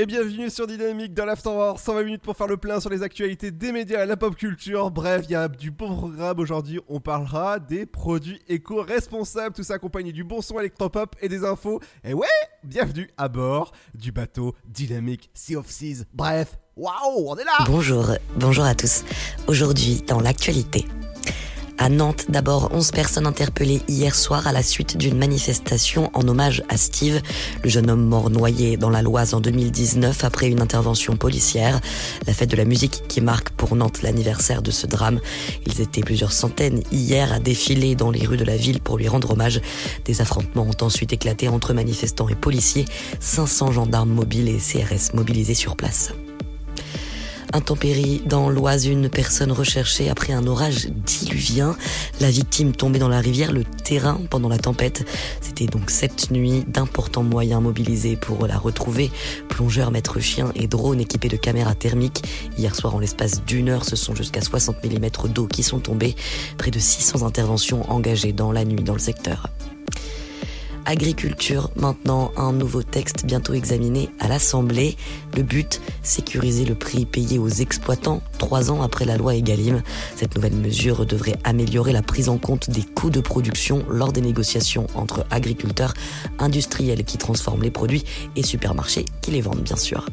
Et bienvenue sur Dynamique dans l'Afterwork, 120 minutes pour faire le plein sur les actualités des médias la pop culture. Bref, il y a du beau programme aujourd'hui, on parlera des produits éco-responsables, tout ça accompagné du bon son électropop et des infos. Et ouais, bienvenue à bord du bateau Dynamique Sea of Seas. Bref, waouh, on est là Bonjour, bonjour à tous. Aujourd'hui, dans l'actualité. À Nantes, d'abord, 11 personnes interpellées hier soir à la suite d'une manifestation en hommage à Steve, le jeune homme mort noyé dans la Loise en 2019 après une intervention policière. La fête de la musique qui marque pour Nantes l'anniversaire de ce drame. Ils étaient plusieurs centaines hier à défiler dans les rues de la ville pour lui rendre hommage. Des affrontements ont ensuite éclaté entre manifestants et policiers. 500 gendarmes mobiles et CRS mobilisés sur place. Intempérie dans l'Oise, une personne recherchée après un orage diluvien. La victime tombée dans la rivière, le terrain pendant la tempête. C'était donc cette nuit d'importants moyens mobilisés pour la retrouver. Plongeurs, maîtres chiens et drones équipés de caméras thermiques. Hier soir, en l'espace d'une heure, ce sont jusqu'à 60 mm d'eau qui sont tombés. Près de 600 interventions engagées dans la nuit dans le secteur. Agriculture, maintenant un nouveau texte bientôt examiné à l'Assemblée. Le but, sécuriser le prix payé aux exploitants trois ans après la loi Egalim. Cette nouvelle mesure devrait améliorer la prise en compte des coûts de production lors des négociations entre agriculteurs, industriels qui transforment les produits et supermarchés qui les vendent bien sûr.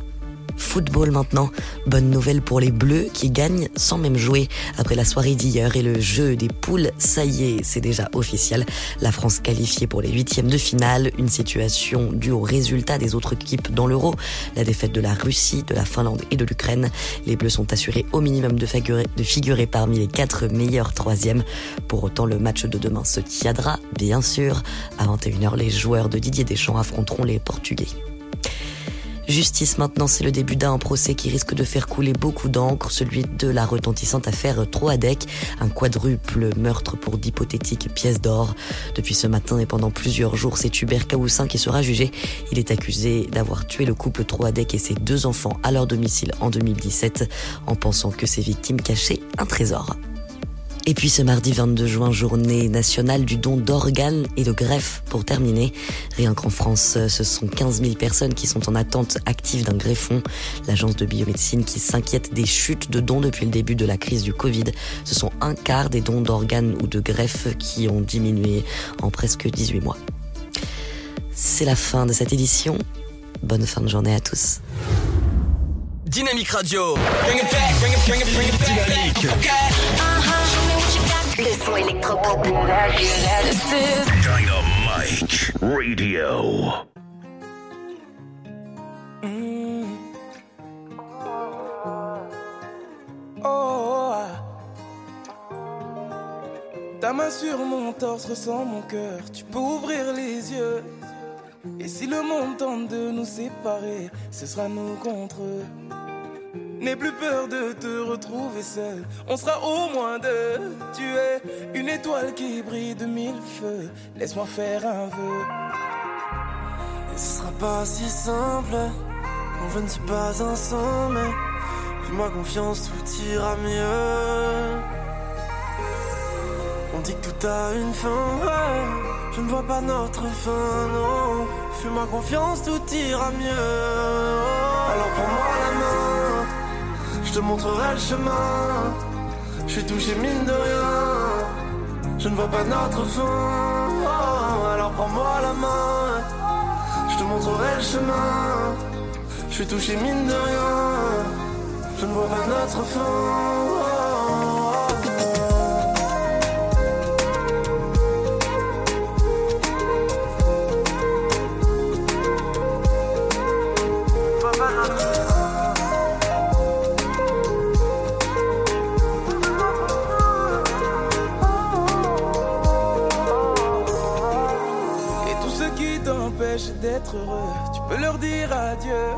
Football maintenant, bonne nouvelle pour les Bleus qui gagnent sans même jouer. Après la soirée d'hier et le jeu des poules, ça y est, c'est déjà officiel. La France qualifiée pour les huitièmes de finale, une situation due au résultat des autres équipes dans l'Euro, la défaite de la Russie, de la Finlande et de l'Ukraine. Les Bleus sont assurés au minimum de figurer, de figurer parmi les quatre meilleurs troisièmes. Pour autant, le match de demain se tiendra, bien sûr. À 21h, les joueurs de Didier Deschamps affronteront les Portugais. Justice maintenant, c'est le début d'un procès qui risque de faire couler beaucoup d'encre, celui de la retentissante affaire Troadec, un quadruple meurtre pour d'hypothétiques pièces d'or. Depuis ce matin et pendant plusieurs jours, c'est Hubert Caoussin qui sera jugé. Il est accusé d'avoir tué le couple Troadec et ses deux enfants à leur domicile en 2017, en pensant que ses victimes cachaient un trésor. Et puis ce mardi 22 juin, journée nationale du don d'organes et de greffe. Pour terminer, rien qu'en France, ce sont 15 000 personnes qui sont en attente active d'un greffon. L'agence de biomédecine qui s'inquiète des chutes de dons depuis le début de la crise du Covid. Ce sont un quart des dons d'organes ou de greffes qui ont diminué en presque 18 mois. C'est la fin de cette édition. Bonne fin de journée à tous. Dynamique Radio. Bring it back, bring it, bring it, bring it back. Dynamique. Le son électropop. Dynamique Radio. Oh, Ta main sur mon torse ressent mon cœur. Tu peux ouvrir les yeux. Et si le monde tente de nous séparer, ce sera nous contre eux. N'aie plus peur de te retrouver seul. On sera au moins deux. Tu es une étoile qui brille de mille feux. Laisse-moi faire un vœu. Et ce sera pas si simple. Quand je ne suis pas ensemble. Fais-moi confiance, tout ira mieux. On dit que tout a une fin. Je ne vois pas notre fin, non. Fais-moi confiance, tout ira mieux. Alors la main. Je te montrerai le chemin. Je suis touché mine de rien. Je ne vois pas notre fin. Oh, alors prends-moi la main. Je te montrerai le chemin. Je suis touché mine de rien. Je ne vois pas notre fin. Heureux, tu peux leur dire adieu.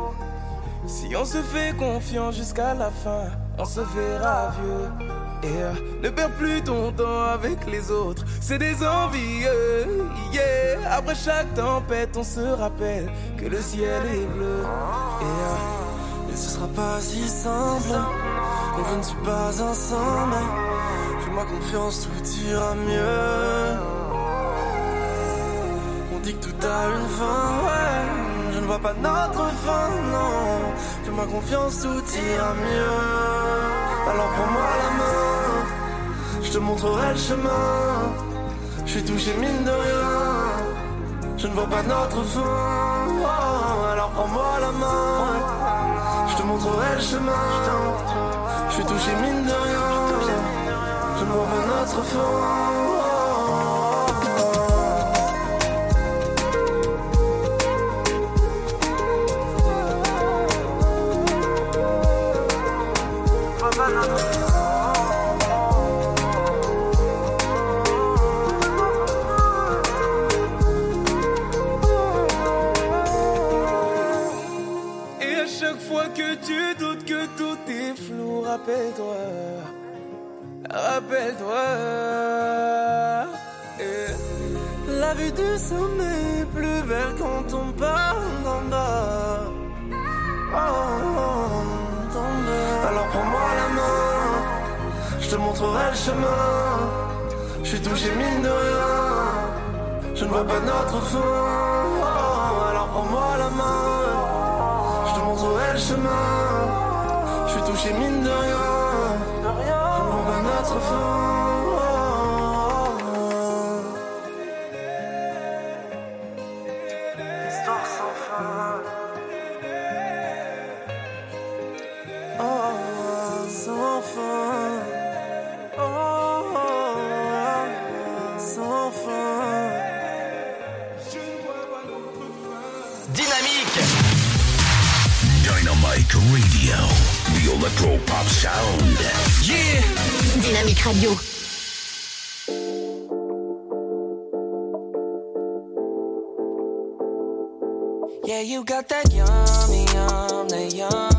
Si on se fait confiance jusqu'à la fin, on se verra vieux. Et euh, ne perds plus ton temps avec les autres, c'est des envieux. Yeah. Après chaque tempête, on se rappelle que le ciel est bleu. Et, euh, ce sera pas si simple quand je ne suis pas ensemble. Fais-moi confiance, tout ira mieux. On dit que tout a une fin, vois pas notre fin, non. Fais-moi confiance, tout ira mieux. Alors prends-moi la main, je te montrerai le chemin. Je suis touché mine de rien. Je ne vois pas notre fin. Alors prends-moi la main, je te montrerai le chemin. Je suis touché mine de rien. Je ne vois pas notre fin. Rappelle-toi. La vue du sommet est plus belle quand on part d'en bas. Oh, Alors prends-moi la main, je te montrerai le chemin. Je suis touché mine de rien, je ne vois pas notre fin. Oh, alors prends-moi la main, je te montrerai le chemin touché mine de rien. yum, yum, that yum.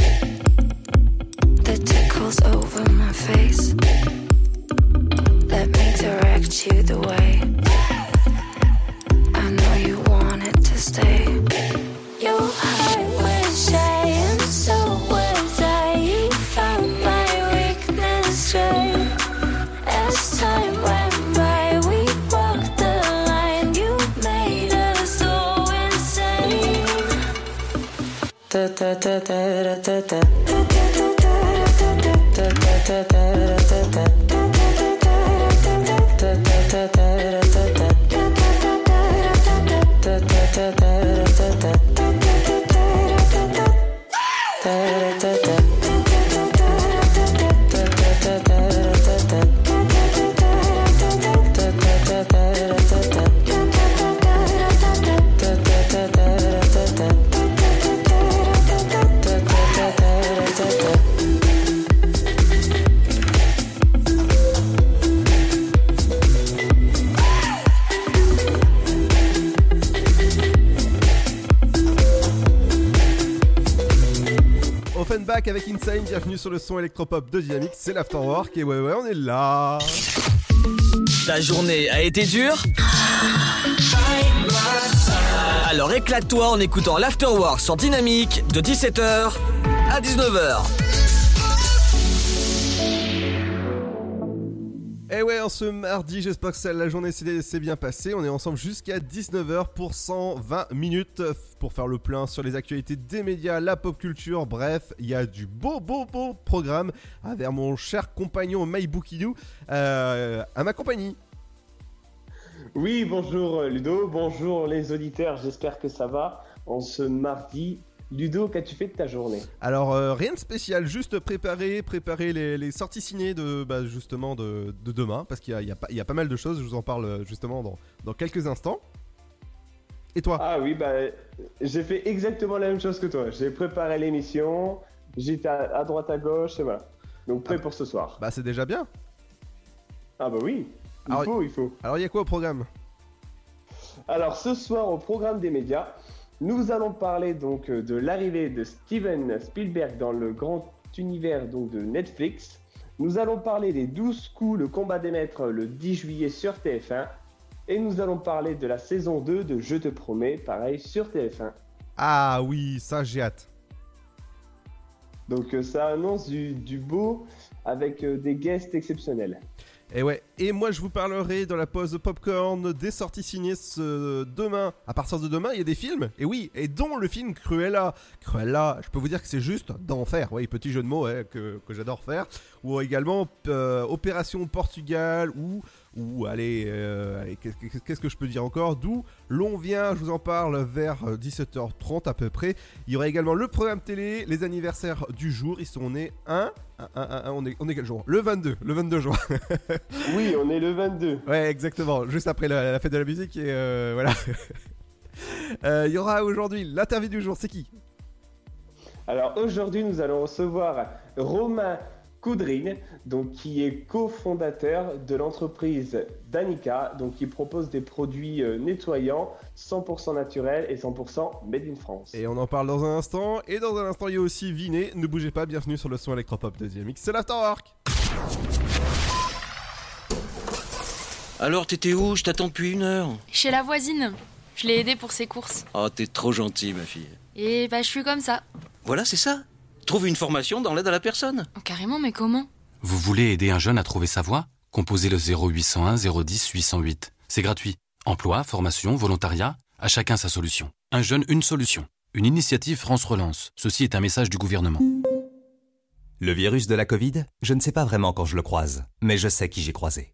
sur le son électropop de Dynamique, c'est l'Afterwork et ouais ouais on est là Ta journée a été dure Alors éclate-toi en écoutant l'afterwork sur Dynamique de 17h à 19h. Ce mardi, j'espère que la journée s'est bien passée. On est ensemble jusqu'à 19h pour 120 minutes pour faire le plein sur les actualités des médias, la pop culture. Bref, il y a du beau, beau, beau programme avec mon cher compagnon Maïboukidou euh, à ma compagnie. Oui, bonjour Ludo, bonjour les auditeurs, j'espère que ça va en ce mardi. Ludo, qu'as-tu fait de ta journée? Alors, euh, rien de spécial, juste préparer, préparer les, les sorties ciné de bah, justement de, de demain, parce qu'il y a, y pas- il y a pas mal de choses, je vous en parle euh, justement dans, dans quelques instants. Et toi? Ah oui, bah, j'ai fait exactement la même chose que toi. J'ai préparé l'émission, j'étais à, à droite à gauche et voilà. Donc prêt Ah. pour ce soir. Bah, c'est déjà bien. Ah bah oui, il Alors, faut, il faut. Alors, il y a quoi au programme? Alors ce soir au programme des médias, nous allons parler donc euh, de l'arrivée de Steven Spielberg dans le grand univers donc de Netflix. Nous allons parler des 12 coups, le combat des maîtres le 10 juillet sur TF1. Et nous allons parler de la saison 2 de Je te promets, pareil sur TF1. Ah oui, ça j'ai hâte. Donc euh, ça annonce du, du beau avec euh, des guests exceptionnels. Et ouais, et moi je vous parlerai dans la pause popcorn des sorties ciné ce demain. À partir de demain, il y a des films, et oui, et dont le film Cruella. Cruella, je peux vous dire que c'est juste d'enfer. Oui, petit jeu de mots ouais, que, que j'adore faire. Ou également euh, Opération Portugal, ou, ou allez, euh, qu'est-ce que- je peux dire encore? D'où l'on vient, je vous en parle vers euh, 17h30 à peu près. Il y aura également le programme télé, les anniversaires du jour. Ils sont nés 1, on, est, on est quel jour? Le 22, le 22 juin. Oui, on est le 22. Ouais, exactement. Juste après la, la fête de la musique et euh, voilà. Euh, Il y aura aujourd'hui l'interview du jour. C'est qui? Alors aujourd'hui, nous allons recevoir Romain Coudrine, donc qui est cofondateur de l'entreprise Danica, donc qui propose des produits euh, nettoyants 100% naturels et 100% made in France. Et on en parle dans un instant. Et dans un instant, il y a aussi Vinet. Ne bougez pas. Bienvenue sur le son électropop de DMX. C'est l'Afterwork. Alors, t'étais où? Je t'attends depuis une heure. Chez la voisine. Je l'ai aidée pour ses courses. Oh, t'es trop gentil, ma fille. Et bah, je suis comme ça. Voilà, c'est ça. Trouve une formation dans l'aide à la personne. Oh, carrément, mais comment? Vous voulez aider un jeune à trouver sa voie? Composez le 0801 010 808. C'est gratuit. Emploi, formation, volontariat, à chacun sa solution. Un jeune, une solution. Une initiative France Relance. Ceci est un message du gouvernement. Le virus de la Covid, je ne sais pas vraiment quand je le croise, mais je sais qui j'ai croisé.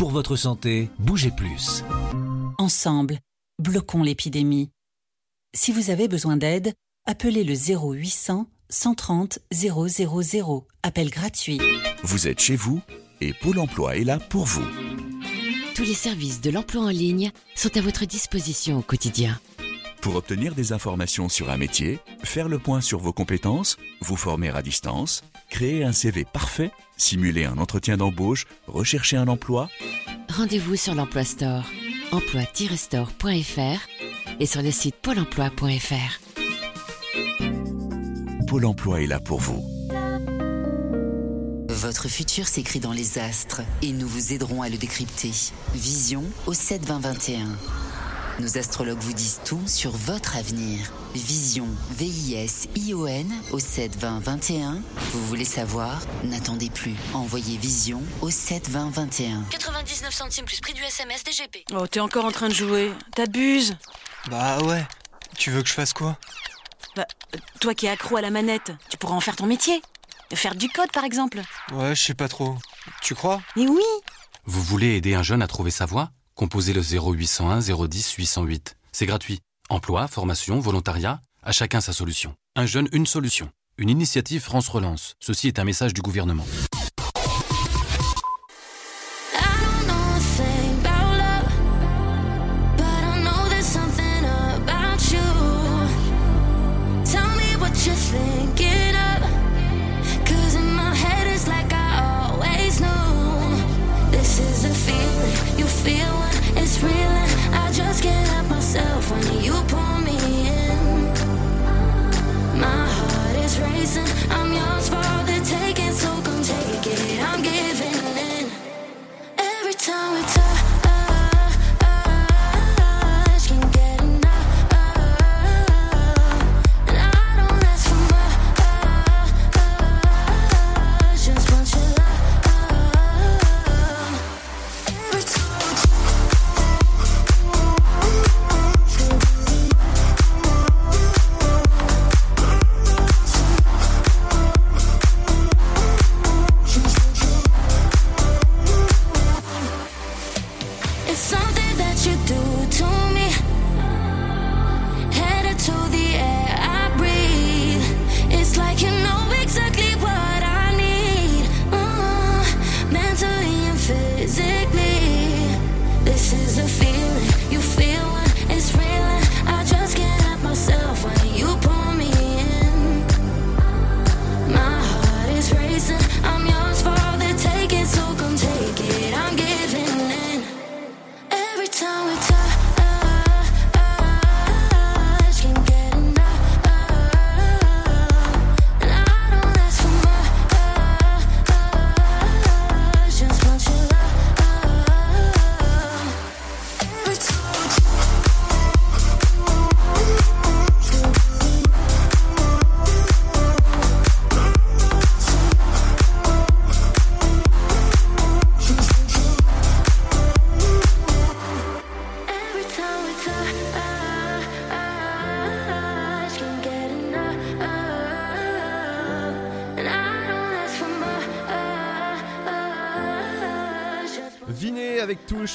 Pour votre santé, bougez plus. Ensemble, bloquons l'épidémie. Si vous avez besoin d'aide, appelez le 0800 130 000. Appel gratuit. Vous êtes chez vous et Pôle emploi est là pour vous. Tous les services de l'emploi en ligne sont à votre disposition au quotidien. Pour obtenir des informations sur un métier, faire le point sur vos compétences, vous former à distance, créer un CV parfait, simuler un entretien d'embauche, rechercher un emploi, Rendez-vous sur l'Emploi Store, emploi-store.fr et sur le site pôle emploi.fr. Pôle emploi est là pour vous. Votre futur s'écrit dans les astres et nous vous aiderons à le décrypter. Vision au 7 20 21. Nos astrologues vous disent tout sur votre avenir. Vision, V-I-S-I-O-N au 7 20 21. Vous voulez savoir? N'attendez plus. Envoyez Vision au 7 20 21. 99 centimes plus prix du SMS DGP. Oh, t'es encore en train de jouer. T'abuses. Bah ouais. Tu veux que je fasse quoi? Bah, toi qui es accro à la manette, tu pourras en faire ton métier. Faire du code, par exemple. Ouais, je sais pas trop. Tu crois? Mais oui Vous voulez aider un jeune à trouver sa voie? Composez le 0801 010 808. C'est gratuit. Emploi, formation, volontariat, à chacun sa solution. Un jeune, une solution. Une initiative France Relance. Ceci est un message du gouvernement.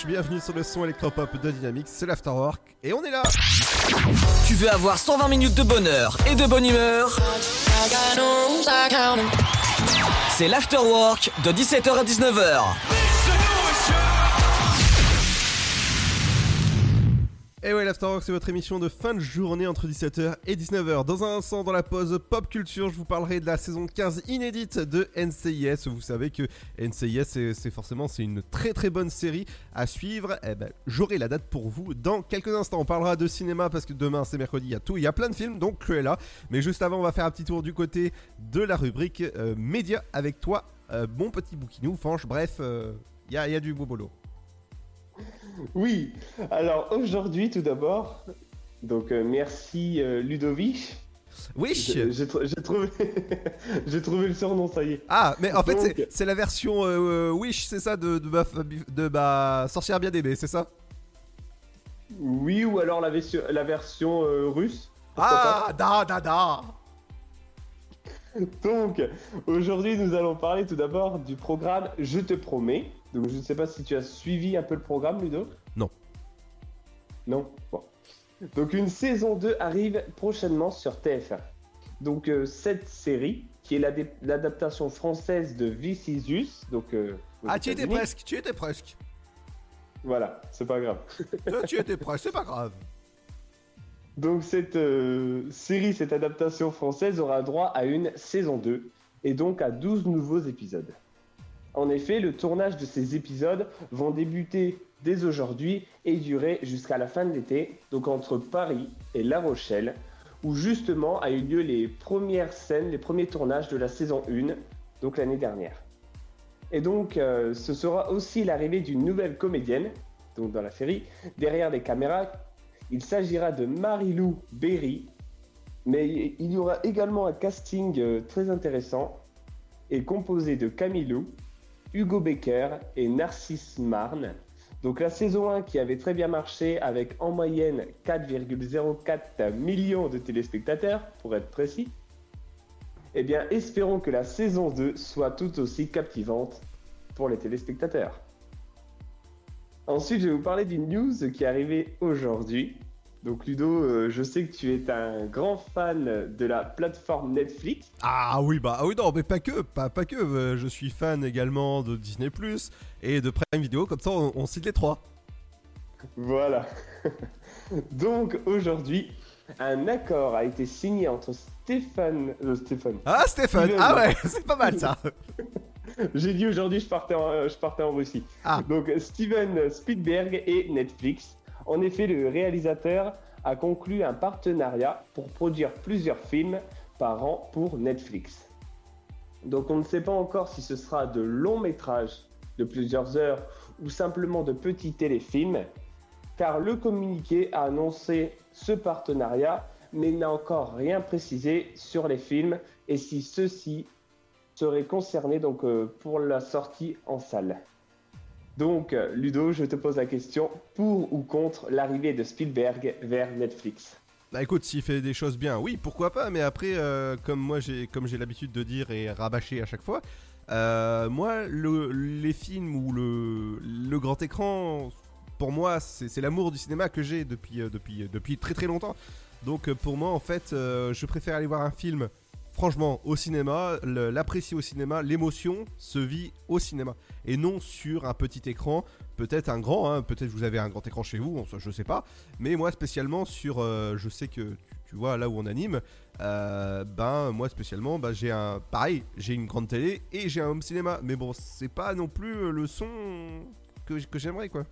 Bienvenue sur le son électropop de Dynamics, c'est l'Afterwork et on est là Tu veux avoir 120 minutes de bonheur et de bonne humeur? C'est l'Afterwork de 17h à 19h. Et ouais, l'Afterwork, c'est votre émission de fin de journée entre 17h et 19h. Dans un instant, dans la pause pop culture, je vous parlerai de la saison 15 inédite de NCIS. Vous savez que NCIS, c'est forcément c'est une très très bonne série à suivre. Eh ben, j'aurai la date pour vous dans quelques instants. On parlera de cinéma parce que demain c'est mercredi, il y a tout, il y a plein de films, donc Cruella. Mais juste avant, on va faire un petit tour du côté de la rubrique euh, média avec toi, euh, mon petit bouquinou, Fanche. Bref, euh, il y, a, il y a du beau boulot. Oui, alors aujourd'hui tout d'abord, donc euh, merci euh, Ludovic. Wish J'ai j'ai tr- j'ai trouvé, j'ai trouvé le surnom, ça y est. Ah, mais en fait, Donc, c'est- c'est la version euh, Wish, c'est ça, de, de, ma, de ma sorcière bien aimée, c'est ça? Oui, ou alors la, version- la version russe. Ah, da, da, da. Donc, aujourd'hui, nous allons parler tout d'abord du programme Je te promets. Donc, je ne sais pas si tu as suivi un peu le programme, Ludo Non. Non Bon. Donc, une saison 2 arrive prochainement sur TF1. Donc, euh, cette série, qui est l'adaptation française de Vicisus, donc... euh, Ah, tu étais presque, tu étais presque. Voilà, c'est pas grave. Tu étais presque, c'est pas grave. Donc cette euh, série, cette adaptation française aura droit à une saison 2 et donc à 12 nouveaux épisodes. En effet, le tournage de ces épisodes vont débuter dès aujourd'hui et durer jusqu'à la fin de l'été, donc entre Paris et La Rochelle, où justement a eu lieu les premières scènes, les premiers tournages de la saison 1, donc l'année dernière. Et donc, euh, ce sera aussi l'arrivée d'une nouvelle comédienne, donc dans la série, derrière les caméras. Il s'agira de Marilou Berry, mais il y aura également un casting euh, très intéressant et composé de Camilou, Hugo Becker et Narcisse Marne. Donc la saison 1 qui avait très bien marché avec en moyenne 4,04 millions de téléspectateurs, pour être précis. Eh bien, espérons que la saison 2 soit tout aussi captivante pour les téléspectateurs. Ensuite, je vais vous parler d'une news qui est arrivée aujourd'hui. Donc, Ludo, euh, je sais que tu es un grand fan de la plateforme Netflix. Ah oui, bah ah oui, non, mais pas que, pas, pas que. euh, je suis fan également de Disney Plus et de Prime Video, comme ça on, on cite les trois. Voilà. Donc, aujourd'hui, un accord a été signé entre Stéphane. euh, Stéphane. Ah, Stéphane, Steven. ah ouais, c'est pas mal ça. J'ai dit aujourd'hui, je partais en, je partais en Russie. Ah. Donc, Steven Spielberg et Netflix. En effet, le réalisateur a conclu un partenariat pour produire plusieurs films par an pour Netflix. Donc, on ne sait pas encore si ce sera de longs métrages de plusieurs heures ou simplement de petits téléfilms, car le communiqué a annoncé ce partenariat, mais n'a encore rien précisé sur les films et si ceux-ci seraient concernés euh, pour la sortie en salle. Donc, euh, Ludo, je te pose la question, pour ou contre l'arrivée de Spielberg vers Netflix? Bah écoute, s'il fait des choses bien, oui, pourquoi pas, mais après, euh, comme moi j'ai comme j'ai l'habitude de dire et rabâcher à chaque fois, euh, moi, le- les films ou le, grand écran, pour moi, c'est l'amour du cinéma que j'ai depuis, depuis, depuis très très longtemps. Donc pour moi, en fait, je préfère aller voir un film, franchement, au cinéma, l'apprécier au cinéma, l'émotion se vit au cinéma, et non sur un petit écran, peut-être un grand, hein, peut-être vous avez un grand écran chez vous, je sais pas, mais moi spécialement sur, euh, je sais que tu, tu vois là où on anime, euh, ben moi spécialement, ben, j'ai un, pareil, j'ai une grande télé et j'ai un home cinéma, mais bon, c'est pas non plus euh, le son que, que j'aimerais quoi.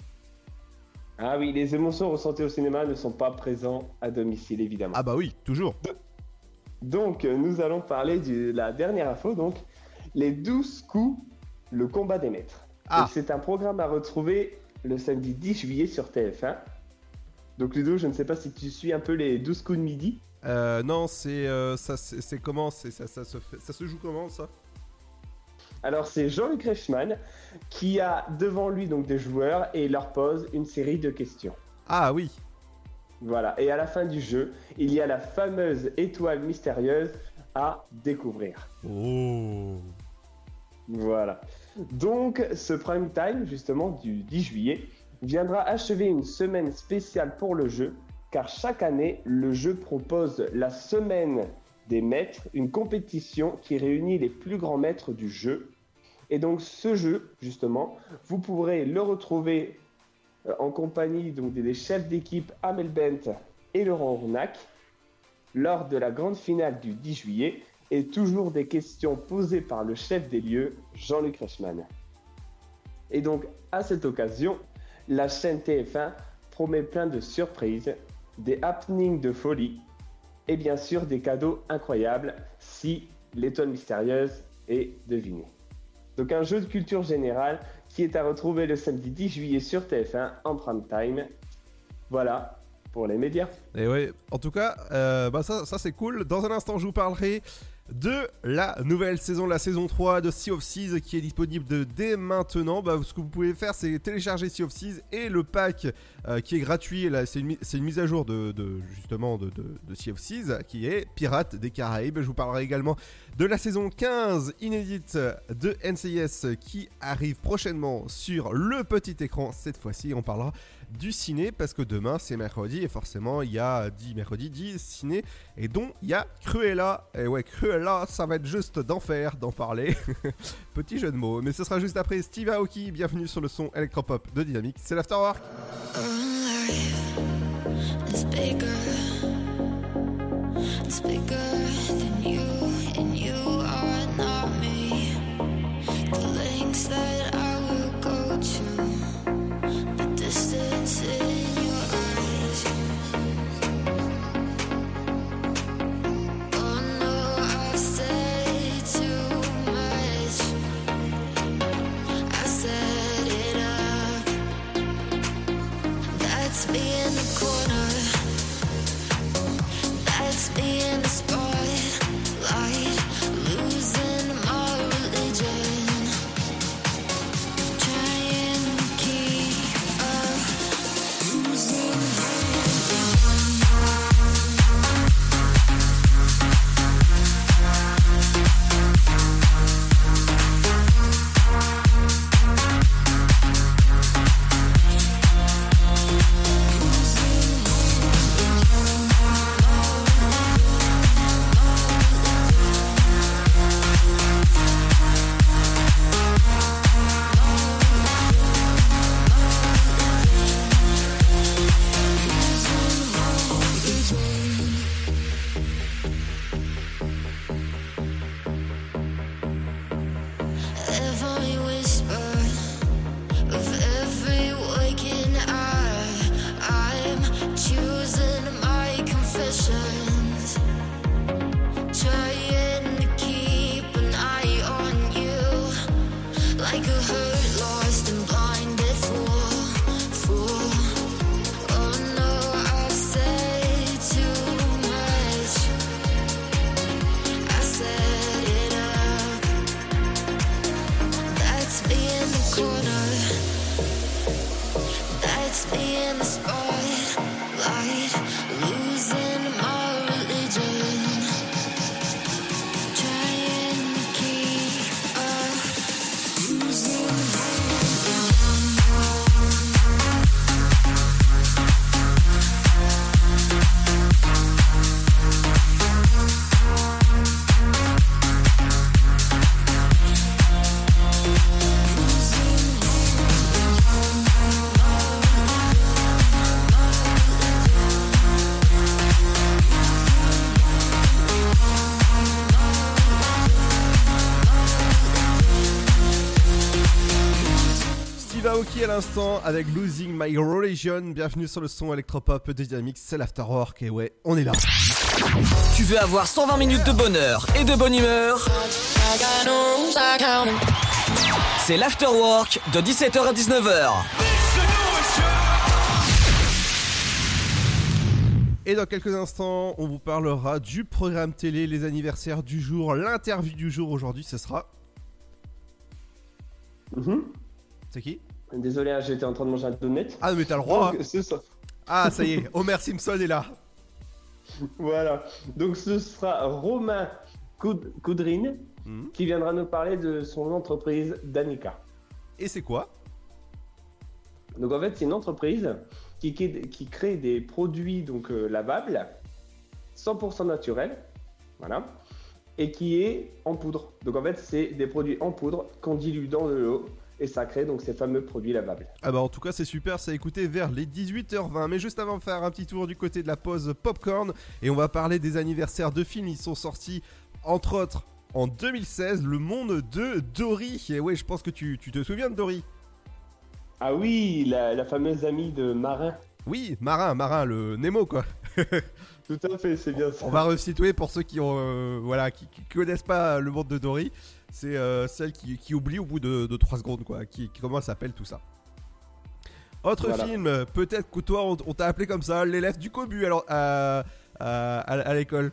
Ah oui, les émotions ressentées au cinéma ne sont pas présentes à domicile, évidemment. Ah bah oui, toujours. Donc, euh, nous allons parler de la dernière info, donc les 12 coups, le combat des maîtres. Ah. C'est un programme à retrouver le samedi 10 juillet sur TF1. Donc Ludo, je ne sais pas si tu suis un peu les 12 coups de midi. Euh, non, c'est euh, ça, c'est comment, ça, ça se fait, ça se joue comment ça? Alors c'est Jean-Luc Reichmann qui a devant lui donc des joueurs et leur pose une série de questions. Ah oui. Voilà, et à la fin du jeu, il y a la fameuse étoile mystérieuse à découvrir. Oh. Voilà. Donc, ce prime time, justement, du 10 juillet, viendra achever une semaine spéciale pour le jeu, car chaque année, le jeu propose la semaine des maîtres, une compétition qui réunit les plus grands maîtres du jeu. Et donc, ce jeu, justement, vous pourrez le retrouver en compagnie donc, des chefs d'équipe Amel Bent et Laurent Ornac lors de la grande finale du 10 juillet et toujours des questions posées par le chef des lieux, Jean-Luc Reichmann. Et donc, à cette occasion, la chaîne TF1 promet plein de surprises, des happenings de folie et bien sûr des cadeaux incroyables si l'étoile mystérieuse est devinée. Donc un jeu de culture générale qui est à retrouver le samedi 10 juillet sur TF1 en prime time. Voilà pour les médias. Et ouais, en tout cas, euh, bah ça, ça c'est cool. Dans un instant, je vous parlerai de la nouvelle saison, la saison 3 de Sea of Seas qui est disponible dès maintenant. Bah, ce que vous pouvez faire, c'est télécharger Sea of Seas et le pack euh, qui est gratuit. Là, c'est une, mise à jour de, justement de Sea of Seas qui est Pirates des Caraïbes. Je vous parlerai également de la saison 15 inédite de NCIS qui arrive prochainement sur le petit écran. Cette fois-ci, on parlera du ciné parce que demain c'est mercredi et forcément il y a 10 mercredi 10 ciné et dont il y a Cruella. Et ouais Cruella ça va être juste d'enfer d'en parler. Petit jeu de mots mais ce sera juste après. Steve Aoki bienvenue sur le son électropop de Dynamique c'est l'Afterwork That's me in the corner. That's me in the Every whisper l'instant avec Losing My Religion. Bienvenue sur le son électropop de Dynamics c'est l'Afterwork et ouais on est là. Tu veux avoir 120 minutes de bonheur et de bonne humeur? C'est l'afterwork de 17h à 19h. Et dans quelques instants, on vous parlera du programme télé, les anniversaires du jour, l'interview du jour aujourd'hui, ce sera? C'est qui? Désolé, hein, j'étais en train de manger un donut. Ah, mais t'as le droit. Donc, hein. ce Ah, ça y est, Homer Simpson est là. Voilà. Donc ce sera Romain Coud- Coudrine qui viendra nous parler de son entreprise Danica. Et c'est quoi? Donc en fait, c'est une entreprise qui crée des produits donc euh, lavables, 100% naturels, voilà, et qui est en poudre. Donc en fait, c'est des produits en poudre qu'on dilue dans de l'eau et ça crée donc ces fameux produits lavables. Ah bah en tout cas c'est super, ça a écouté vers les 18h20. Mais juste avant de faire un petit tour du côté de la pause popcorn et on va parler des anniversaires de films. Ils sont sortis entre autres en 2016, Le Monde de Dory. Et ouais, je pense que tu, tu te souviens de Dory? Ah oui, la, la fameuse amie de Marin. Oui, Marin, Marin, le Nemo quoi. Tout à fait, c'est bien ça. On va resituer pour ceux qui ont euh, voilà qui, qui connaissent pas le monde de Dory. C'est euh, celle qui, qui oublie au bout de, de 3 secondes quoi. Qui, qui- comment s'appelle tout ça. Autre Voilà. film, euh, peut-être que toi on, on t'a appelé comme ça, l'élève du cobu alors à, à, à- à l'école.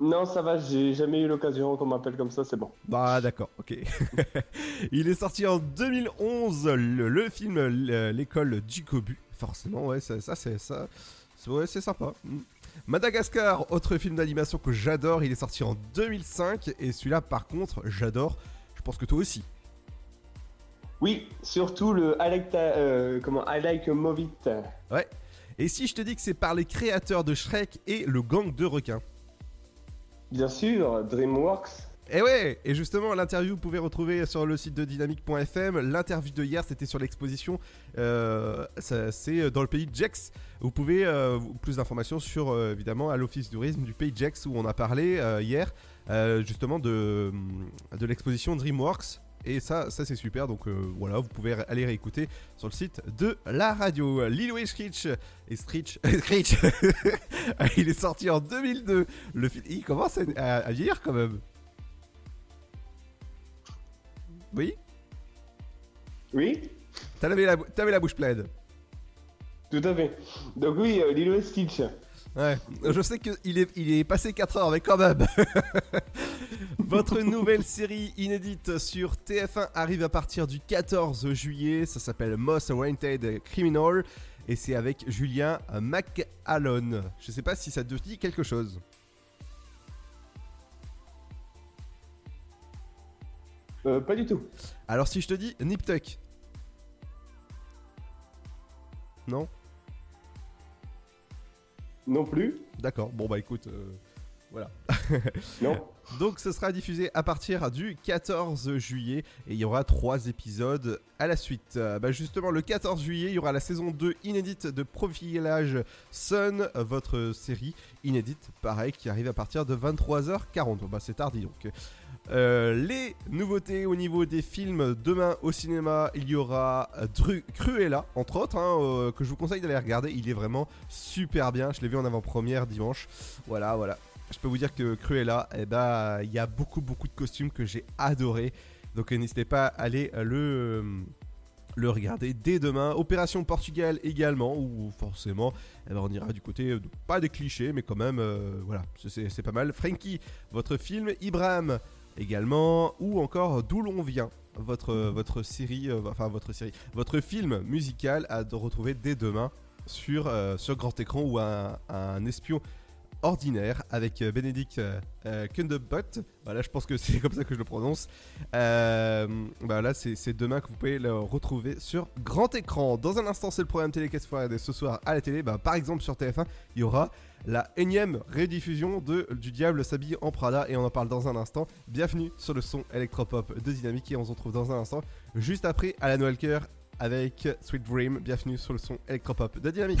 Non, ça va, j'ai jamais eu l'occasion qu'on m'appelle comme ça, c'est bon. Bah d'accord, ok. Il est sorti en 2011, le, le film le- L'école du cobu. Forcément, ouais, ça, ça, c'est ça. Ouais, c'est sympa. Madagascar, autre film d'animation que j'adore, il est sorti en 2005 et celui-là par contre, j'adore. Je pense que toi aussi. Oui, surtout le I like, ta- euh, comment, I like Move It. Ouais. Et si je te dis que c'est par les créateurs de Shrek et le gang de requins? Bien sûr, DreamWorks. Et ouais, et justement l'interview vous pouvez retrouver sur le site de dynamique.fm. L'interview de hier c'était sur l'exposition, euh, c'est dans le pays de Jex. Vous pouvez euh, plus d'informations sur euh, évidemment à l'office tourisme du pays de Jex où on a parlé euh, hier euh, justement de, de l'exposition DreamWorks. Et ça, ça c'est super, donc euh, voilà, vous pouvez aller réécouter sur le site de la radio. Lilo et et Screech, Screech, il est sorti en 2002. Le film, il commence à, à- à vieillir quand même. Oui Oui T'avais la, la bouche pleine. Tout à fait. Donc oui, euh, Lilo et Stitch. Ouais, je sais qu'il est, il est passé 4 heures, mais quand même. Votre nouvelle série inédite sur TF1 arrive à partir du 14 juillet. Ça s'appelle Most Wanted Criminal. Et c'est avec Julien McAllen. Je sais pas si ça te dit quelque chose. Euh, pas du tout. Alors si je te dis Nip Tuck. Non? Non plus. D'accord, bon bah écoute, euh, voilà. Non. Donc ce sera diffusé à partir du 14 juillet et il y aura trois épisodes à la suite. Euh, bah justement le 14 juillet il y aura la saison 2 inédite de Profilage Sun, euh, votre série inédite pareil qui arrive à partir de 23h40. Bon, bah c'est tardi donc. Euh, les nouveautés au niveau des films demain au cinéma, il y aura Dru- Cruella entre autres hein, euh, que je vous conseille d'aller regarder. Il est vraiment super bien. Je l'ai vu en avant-première dimanche. Voilà, voilà. Je peux vous dire que Cruella, eh ben, il y a beaucoup beaucoup de costumes que j'ai adoré. Donc euh, n'hésitez pas à aller euh, le euh, le regarder dès demain. Opération Portugal également, où forcément, eh ben, on ira du côté, pas des clichés, mais quand même, voilà, c'est- pas mal. Frankie, votre film, Ibrahim également, ou encore D'où l'on vient, votre, votre série, enfin votre série, votre film musical à retrouver dès demain sur, sur grand écran ou un espion ordinaire avec euh, Benedict euh, euh, Cumberbatch. Voilà, je pense que c'est comme ça que je le prononce. Euh, bah là, c'est demain que vous pouvez le retrouver sur grand écran. Dans un instant, c'est le programme télé qu'est-ce Friday ce soir à la télé. Bah, par exemple, sur TF1, il y aura la énième rediffusion de Du Diable s'habille en Prada et on en parle dans un instant. Bienvenue sur le son électropop de Dynamique et on se retrouve dans un instant juste après à la Noël Cœur avec Sweet Dream. Bienvenue sur le son électropop de Dynamique.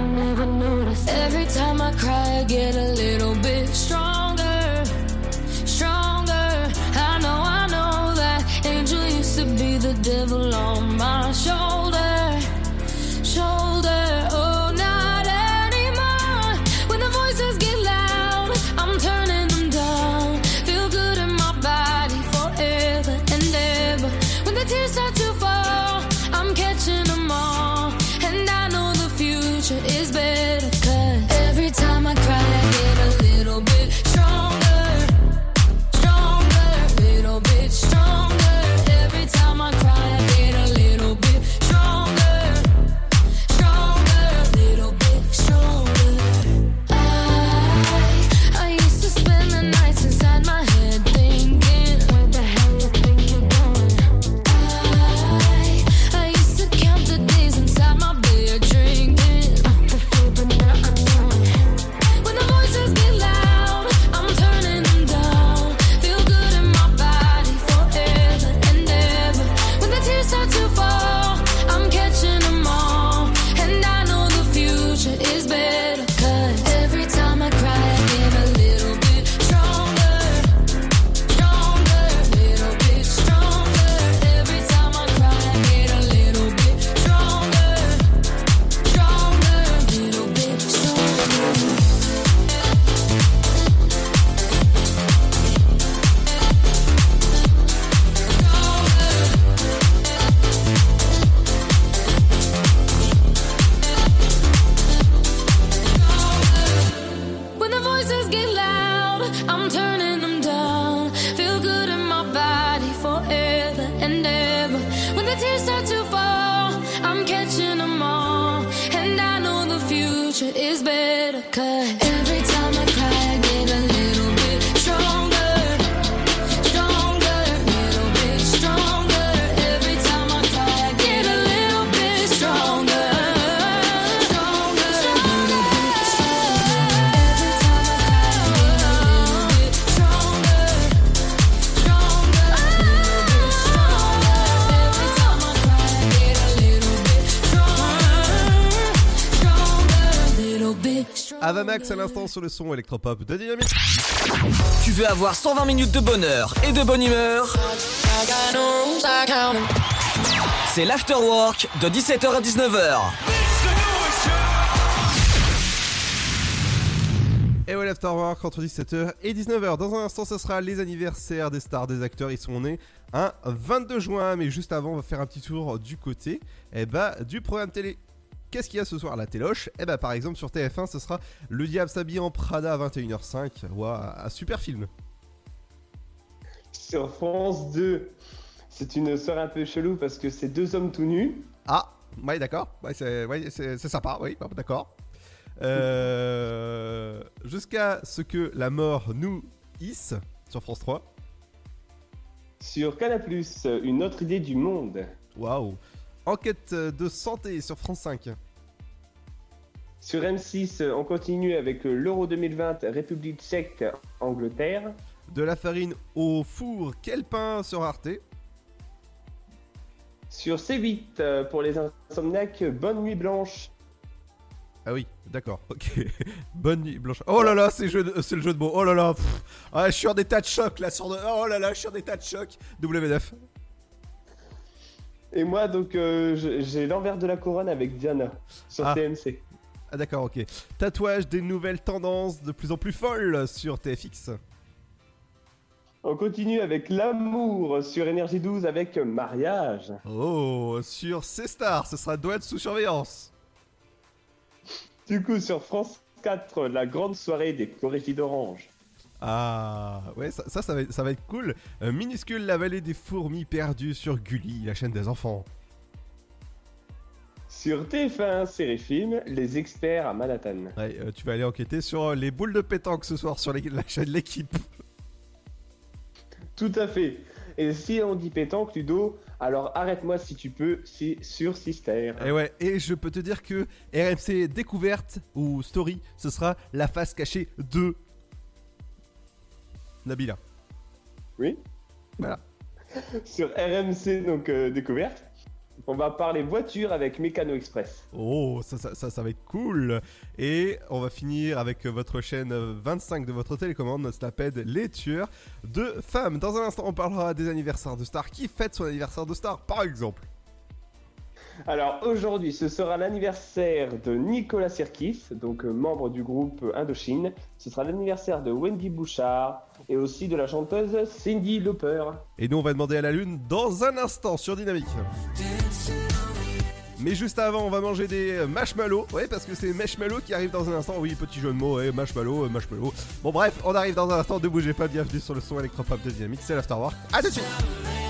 I never knew the tears À l'instant sur le son électropop de Dynamique. Tu veux avoir 120 minutes de bonheur et de bonne humeur? C'est l'afterwork de 17h à 19h. Et ouais, l'Afterwork entre 17h et 19h. Dans un instant, ce sera les anniversaires des stars, des acteurs. Ils sont nés un 22 juin. Mais juste avant, on va faire un petit tour du côté eh bah, du programme télé. Qu'est-ce qu'il y a ce soir à la téloche? Eh ben par exemple sur TF1 ce sera Le Diable s'habille en Prada à 21h05. Waouh, un super film. Sur France 2, c'est une soirée un peu chelou parce que c'est deux hommes tout nus. Ah, ouais d'accord, ouais, c'est ouais, sympa, oui, d'accord. Euh, jusqu'à ce que la mort nous hisse sur France 3. Sur Canal+, une autre idée du monde. Waouh Enquête euh, de santé sur France 5. Sur M6, euh, on continue avec euh, l'Euro 2020, République tchèque, Angleterre. De la farine au four, quel pain sur Arte? Sur C8, pour les insomniacs, Bonne Nuit Blanche. Ah oui, d'accord, ok. Bonne nuit blanche. Oh là là, c'est le jeu de mots. Oh là là, ah, je suis en état de choc là. Sur de... Oh là là, je suis en état de choc. W9. Et moi, donc, euh, j'ai l'envers de la couronne avec Diana sur Ah. TMC. Ah d'accord, ok. Tatouage des nouvelles tendances de plus en plus folles sur TFX. On continue avec l'amour sur Énergie 12 avec mariage. Oh, sur C-Star, ce sera Douane sous surveillance. Du coup, sur France 4, la grande soirée des Corrigies d'Orange. Ah, ouais, ça, ça, ça va, être, ça va être cool. Euh, minuscule, la vallée des fourmis perdues sur Gulli, la chaîne des enfants. Sur TF1 série film, les experts à Manhattan. Ouais, euh, tu vas aller enquêter sur euh, les boules de pétanque ce soir sur les- la chaîne L'équipe. Tout à fait. Et si on dit pétanque, Ludo, alors arrête-moi si tu peux, c'est sur Sister. Et ouais, et je peux te dire que RMC découverte ou story, ce sera la face cachée de Nabila. Oui. Voilà. Sur RMC, donc euh, découverte, on va parler voiture avec Mécano Express. Oh, ça, ça, ça, ça va être cool. Et on va finir avec votre chaîne 25 de votre télécommande, Snaped, les tueurs de femmes. Dans un instant, on parlera des anniversaires de stars. Qui fête son anniversaire de star, par exemple? Alors aujourd'hui, ce sera l'anniversaire de Nicolas Sirkis, donc euh, membre du groupe Indochine. Ce sera l'anniversaire de Wendy Bouchard et aussi de la chanteuse Cindy Lauper. Et nous, on va demander à la lune dans un instant sur Dynamique. Mais juste avant, on va manger des euh, marshmallows. Ouais, parce que c'est marshmallow qui arrive dans un instant. Oui, petit jeu de mots, ouais, marshmallow, euh, marshmallow. Bon, bref, on arrive dans un instant. Ne bougez pas. Bienvenue sur le son électropop de Dynamique. C'est l'Afterwork. À tout de suite.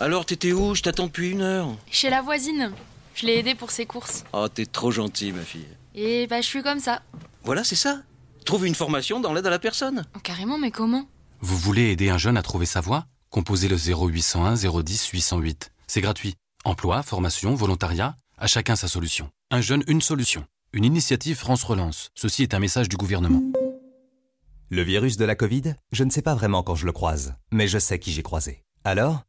Alors, t'étais où? Je t'attends depuis une heure. Chez la voisine. Je l'ai aidée pour ses courses. Oh, t'es trop gentil, ma fille. Et bah, je suis comme ça. Voilà, c'est ça. Trouve une formation dans l'aide à la personne. Oh, carrément, mais comment? Vous voulez aider un jeune à trouver sa voie? Composez le 0801 010 808. C'est gratuit. Emploi, formation, volontariat, à chacun sa solution. Un jeune, une solution. Une initiative France Relance. Ceci est un message du gouvernement. Le virus de la Covid, je ne sais pas vraiment quand je le croise, mais je sais qui j'ai croisé. Alors,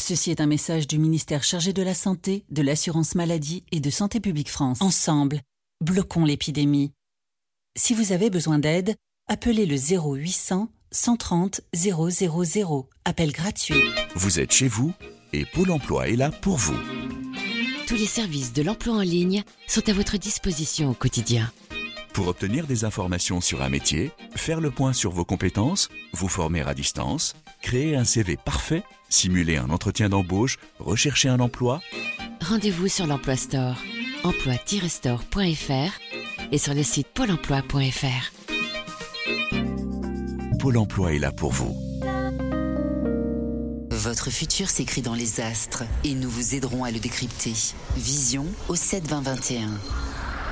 Ceci est un message du ministère chargé de la Santé, de l'Assurance Maladie et de Santé Publique France. Ensemble, bloquons l'épidémie. Si vous avez besoin d'aide, appelez le 0800 130 000. Appel gratuit. Vous êtes chez vous et Pôle emploi est là pour vous. Tous les services de l'emploi en ligne sont à votre disposition au quotidien. Pour obtenir des informations sur un métier, faire le point sur vos compétences, vous former à distance, créer un CV parfait, simuler un entretien d'embauche, rechercher un emploi, Rendez-vous sur l'Emploi Store, emploi-store.fr et sur le site pôle emploi.fr. Pôle emploi est là pour vous. Votre futur s'écrit dans les astres et nous vous aiderons à le décrypter. Vision au 7 20 21.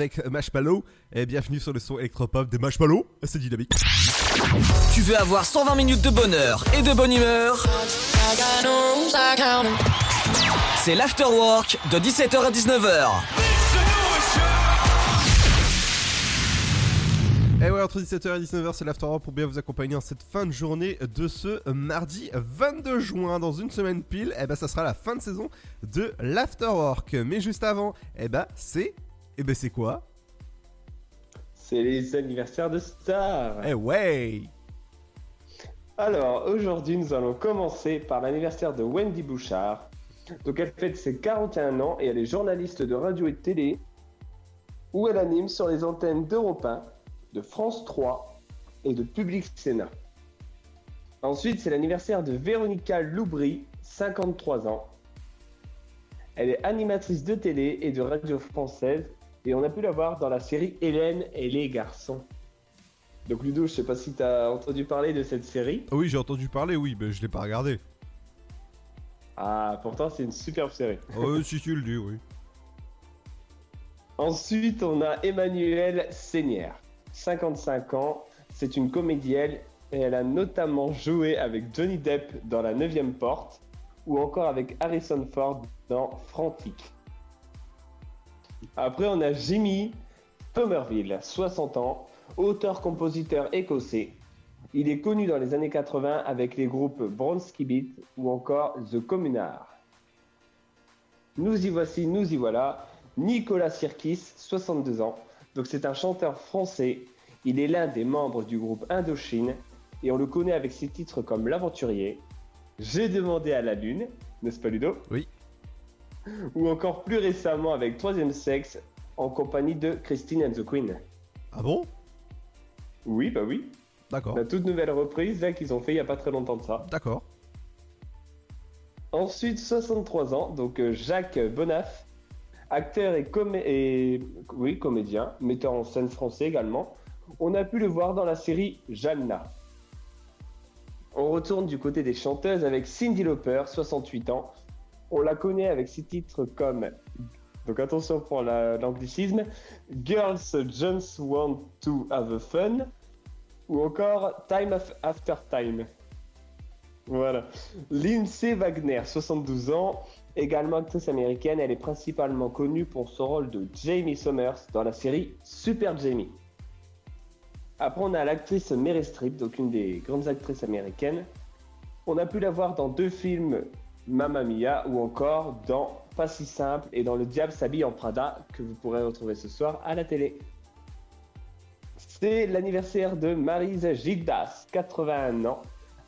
Avec Marshmallow. Et bienvenue sur le son électropop des Marshmallow. C'est dynamique. Tu veux avoir 120 minutes de bonheur et de bonne humeur? C'est l'afterwork de 17h à 19h. Et ouais, entre 17h et 19h, c'est l'Afterwork pour bien vous accompagner en cette fin de journée de ce mardi 22 juin. Dans une semaine pile, et ben ça sera la fin de saison de l'Afterwork. Mais juste avant, et ben c'est. Et ben c'est quoi? C'est les anniversaires de stars. Eh ouais Alors, aujourd'hui, nous allons commencer par l'anniversaire de Wendy Bouchard. Donc, elle fête ses 41 ans et elle est journaliste de radio et de télé, où elle anime sur les antennes d'Europe 1, de France 3 et de Public Sénat. Ensuite, c'est l'anniversaire de Véronica Loubry, 53 ans. Elle est animatrice de télé et de radio française et on a pu la voir dans la série Hélène et les garçons. Donc Ludo, je sais pas si tu as entendu parler de cette série. Oui, j'ai entendu parler, oui, mais je l'ai pas regardé. Ah, pourtant c'est une superbe série. Oh, si tu le dis, oui. Ensuite, on a Emmanuelle Seignière, 55 ans. C'est une comédienne et elle a notamment joué avec Johnny Depp dans La 9 Porte ou encore avec Harrison Ford dans Frantic. Après, on a Jimmy Somerville, 60 ans, auteur-compositeur écossais. Il est connu dans les années 80 avec les groupes Bronski Beat ou encore The Communard. Nous y voici, nous y voilà. Nicolas Sirkis, 62 ans. Donc c'est un chanteur français. Il est l'un des membres du groupe Indochine et on le connaît avec ses titres comme L'Aventurier, J'ai demandé à la Lune, n'est-ce pas Ludo? Oui. Ou encore plus récemment avec Troisième Sexe en compagnie de Christine and the Queen. Ah bon? Oui, bah oui. D'accord. La toute nouvelle reprise là qu'ils ont fait il y a pas très longtemps de ça. D'accord. Ensuite, 63 ans, donc euh, Jacques Bonaf, acteur et, comé- et- oui, comédien, metteur en scène français également. On a pu le voir dans la série Jeanna. On retourne du côté des chanteuses avec Cindy Lauper, 68 ans. On la connaît avec ses titres comme, donc attention pour la- l'anglicisme, Girls Just Want to Have Fun ou encore Time Af- After Time. Voilà. Lindsay Wagner, 72 ans, également actrice américaine, elle est principalement connue pour son rôle de Jamie Summers dans la série Super Jamie. Après, on a l'actrice Meryl Streep, donc une des grandes actrices américaines. On a pu la voir dans deux films, Mamma Mia, ou encore dans Pas si simple et dans Le Diable s'habille en Prada, que vous pourrez retrouver ce soir à la télé. C'est l'anniversaire de Maryse Gildas, 81 ans,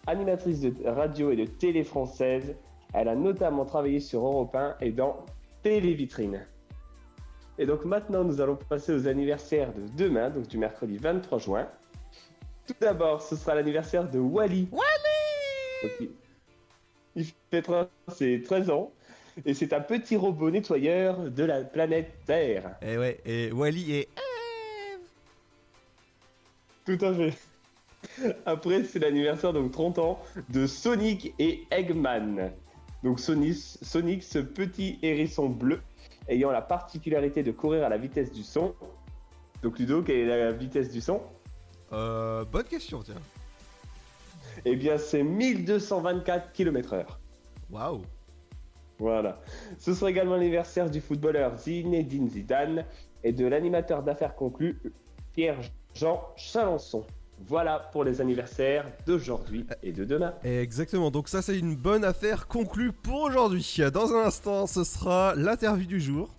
animatrice de radio et de télé française. Elle a notamment travaillé sur Europe 1 et dans Télévitrine. Et donc maintenant, nous allons passer aux anniversaires de demain, donc du mercredi 23 juin. Tout d'abord, ce sera l'anniversaire de Wally. Wally Il fait 13 ses 13 ans. Et c'est un petit robot nettoyeur de la planète Terre. Et ouais, et Wally est. Tout à fait. Après, c'est l'anniversaire, donc 30 ans, de Sonic et Eggman. Donc Sonic, Sonic, ce petit hérisson bleu, ayant la particularité de courir à la vitesse du son. Donc Ludo, quelle est la vitesse du son? Euh, bonne question, tiens. Eh bien, c'est 1224 km/h. Waouh Voilà. Ce sera également l'anniversaire du footballeur Zinedine Zidane et de l'animateur d'affaires conclues Pierre-Jean Chalençon. Voilà pour les anniversaires d'aujourd'hui et de demain. Exactement, donc ça c'est une bonne affaire conclue pour aujourd'hui. Dans un instant, ce sera l'interview du jour.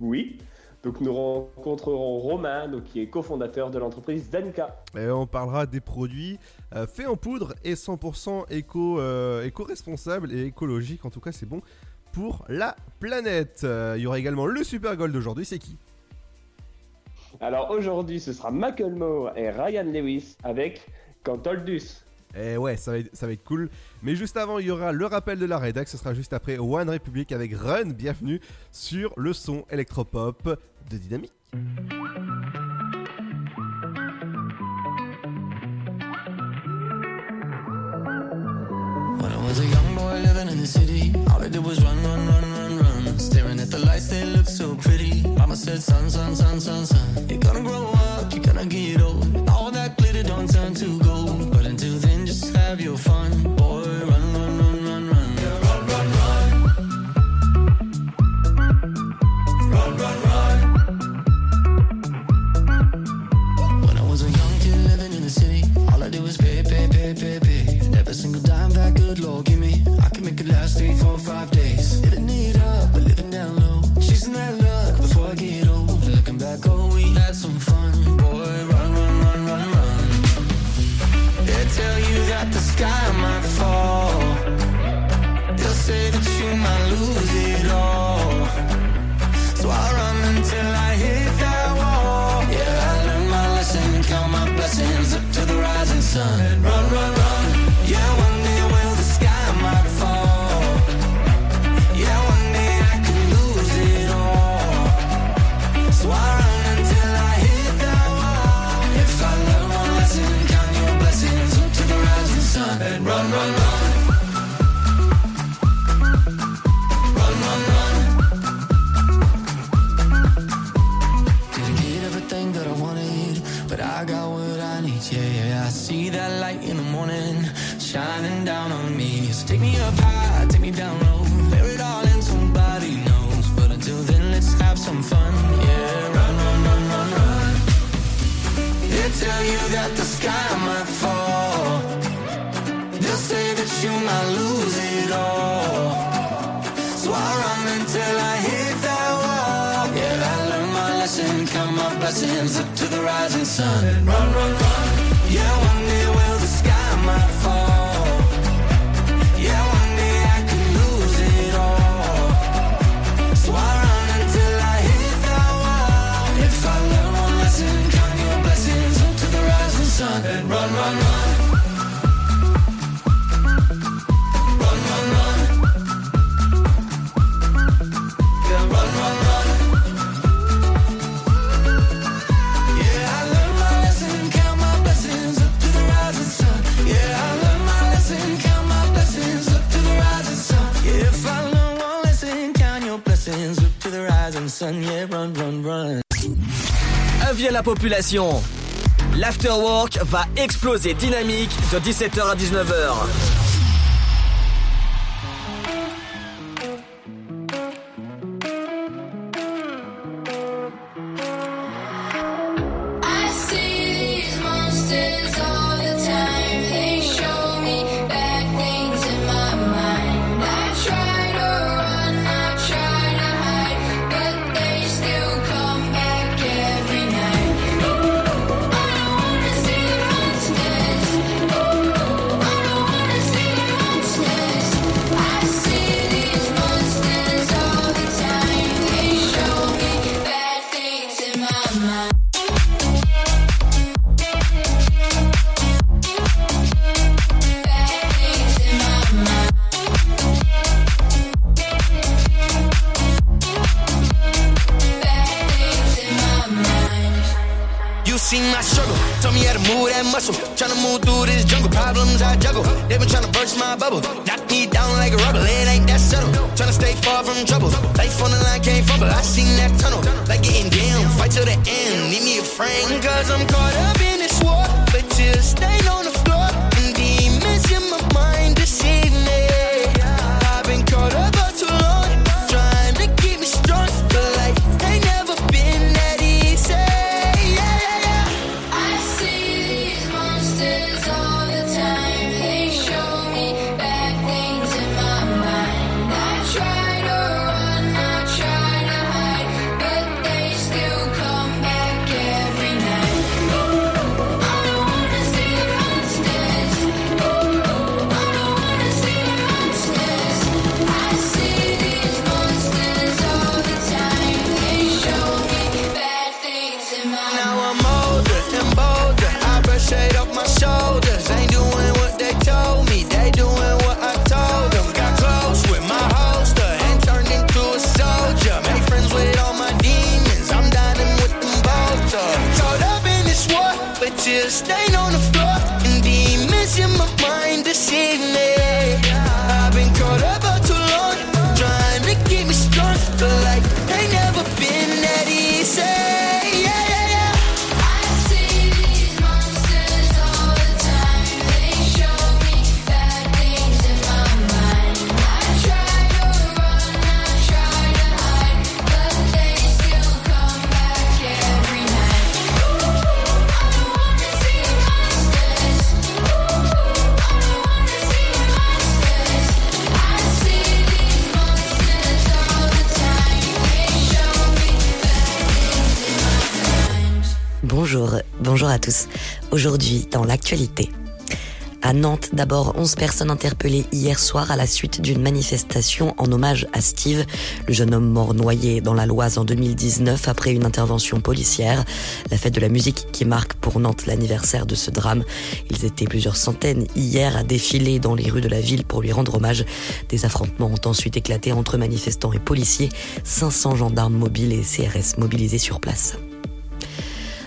Oui. Donc nous rencontrerons Romain, donc, qui est cofondateur de l'entreprise Danica. Et on parlera des produits euh, faits en poudre et 100% éco, euh, éco-responsables et écologiques. En tout cas, c'est bon pour la planète. Euh, Il y aura également le Super Gold d'aujourd'hui. C'est qui? Alors aujourd'hui, ce sera Macklemore et Ryan Lewis avec Cantoldus. Et ouais, ça va, être, ça va être cool. Mais juste avant, il y aura le rappel de la rédac. Ce sera juste après One Republic avec Run. Bienvenue sur le son électropop de Dynamique. When I was a young boy living in the city, all I did was run, run, run, run, run. Staring at the lights, they look so pretty. Mama said, son, son, son, son, son. You're gonna grow up, you're gonna get old. All that glitter don't turn to gold. But until then, just have your fun. Boy, run, sun. Run, run, run. La population. L'afterwork va exploser dynamique de 17h à 19h. You seen my struggle, tell me how to move that muscle. Tryna move through this jungle, problems I juggle. They been tryna burst my bubble, knock me down like a rubber. It ain't that subtle. Tryna stay far from trouble. Life on the line can't fumble. I seen that tunnel, like getting down. Fight till the end, need me a friend. Cause I'm caught up in this war, but you stay on the à tous. Aujourd'hui, dans l'actualité. À Nantes, d'abord, 11 personnes interpellées hier soir à la suite d'une manifestation en hommage à Steve, le jeune homme mort noyé dans la Loise en 2019 après une intervention policière. La fête de la musique qui marque pour Nantes l'anniversaire de ce drame. Ils étaient plusieurs centaines hier à défiler dans les rues de la ville pour lui rendre hommage. Des affrontements ont ensuite éclaté entre manifestants et policiers. 500 gendarmes mobiles et CRS mobilisés sur place.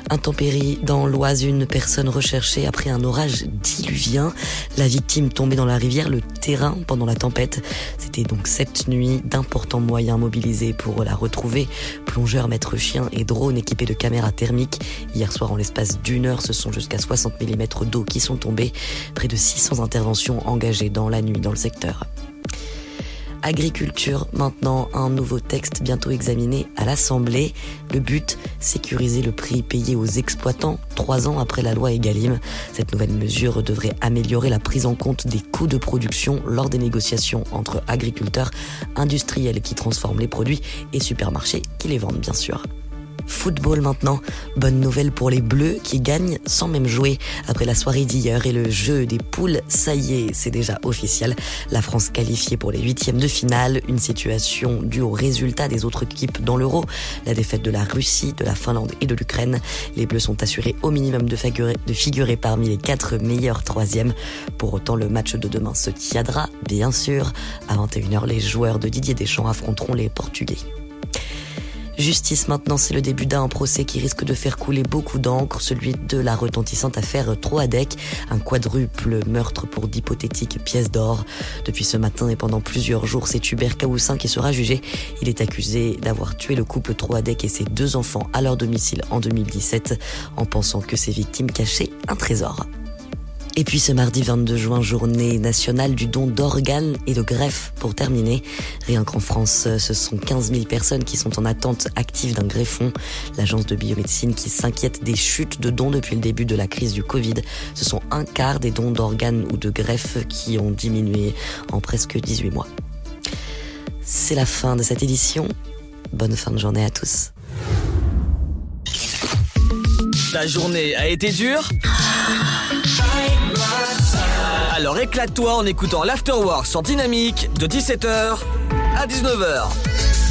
Intempérie dans l'Oise, une personne recherchée après un orage diluvien. La victime tombée dans la rivière, le terrain pendant la tempête. C'était donc cette nuit d'importants moyens mobilisés pour la retrouver. Plongeurs, maîtres chiens et drones équipés de caméras thermiques. Hier soir, en l'espace d'une heure, ce sont jusqu'à 60 mm d'eau qui sont tombés. Près de 600 interventions engagées dans la nuit dans le secteur. Agriculture, maintenant un nouveau texte bientôt examiné à l'Assemblée. Le but, sécuriser le prix payé aux exploitants trois ans après la loi Egalim. Cette nouvelle mesure devrait améliorer la prise en compte des coûts de production lors des négociations entre agriculteurs, industriels qui transforment les produits et supermarchés qui les vendent bien sûr. Football maintenant, bonne nouvelle pour les Bleus qui gagnent sans même jouer. Après la soirée d'hier et le jeu des poules, ça y est, c'est déjà officiel. La France qualifiée pour les huitièmes de finale, une situation due au résultat des autres équipes dans l'Euro. La défaite de la Russie, de la Finlande et de l'Ukraine. Les Bleus sont assurés au minimum de figurer, parmi les quatre meilleurs troisièmes. Pour autant, le match de demain se tiendra, bien sûr. À 21h, les joueurs de Didier Deschamps affronteront les Portugais. Justice maintenant, c'est le début d'un procès qui risque de faire couler beaucoup d'encre, celui de la retentissante affaire Troadec, un quadruple meurtre pour d'hypothétiques pièces d'or. Depuis ce matin et pendant plusieurs jours, c'est Hubert Caoussin qui sera jugé. Il est accusé d'avoir tué le couple Troadec et ses deux enfants à leur domicile en 2017 en pensant que ses victimes cachaient un trésor. Et puis ce mardi 22 juin, journée nationale du don d'organes et de greffes. Pour terminer, rien qu'en France, ce sont 15 000 personnes qui sont en attente active d'un greffon. L'agence de biomédecine qui s'inquiète des chutes de dons depuis le début de la crise du Covid. Ce sont un quart des dons d'organes ou de greffes qui ont diminué en presque 18 mois. C'est la fin de cette édition. Bonne fin de journée à tous. Ta journée a été dure Alors éclate-toi en écoutant l'Afterwork sur Dynamique de 17h à 19h.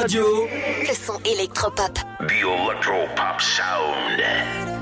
Radio. Le son électropop. The electro-pop sound.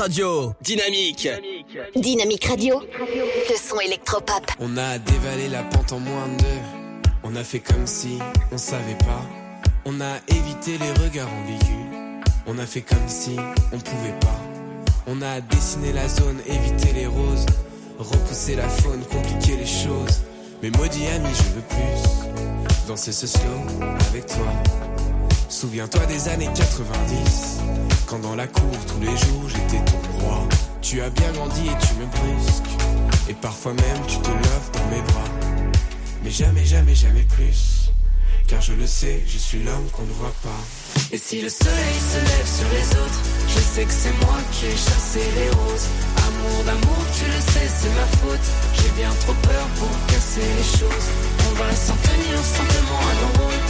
Radio. Dynamique. Dynamique Radio, le son électropop. On a dévalé la pente en moins de deux. On a fait comme si on savait pas. On a évité les regards ambigus. On a fait comme si on pouvait pas. On a dessiné la zone, évité les roses. Repousser la faune, compliquer les choses. Mais maudit ami, je veux plus. Danser ce slow avec toi. Souviens-toi des années 90. Quand dans la cour, tous les jours, j'étais ton roi. Tu as bien grandi et tu me brusques. Et parfois même, tu te lèves dans mes bras. Mais jamais, jamais, jamais plus. Car je le sais, je suis l'homme qu'on ne voit pas. Et si le soleil se lève sur les autres, je sais que c'est moi qui ai chassé les roses. Amour d'amour, tu le sais, c'est ma faute. J'ai bien trop peur pour casser les choses. On va s'en tenir simplement à nos rôles.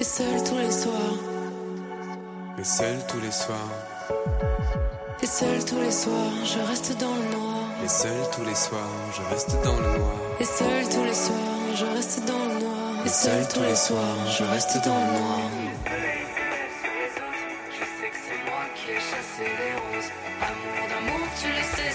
Et seul tous les soirs. Mais seul tous les soirs. Et seul tous les soirs, je reste dans le noir. Et seul tous les soirs, je reste dans le noir. Et seul tous les soirs, je reste dans le noir. Et seul tous les soirs, je reste dans le noir. Je sais que c'est moi qui ai chassé les roses.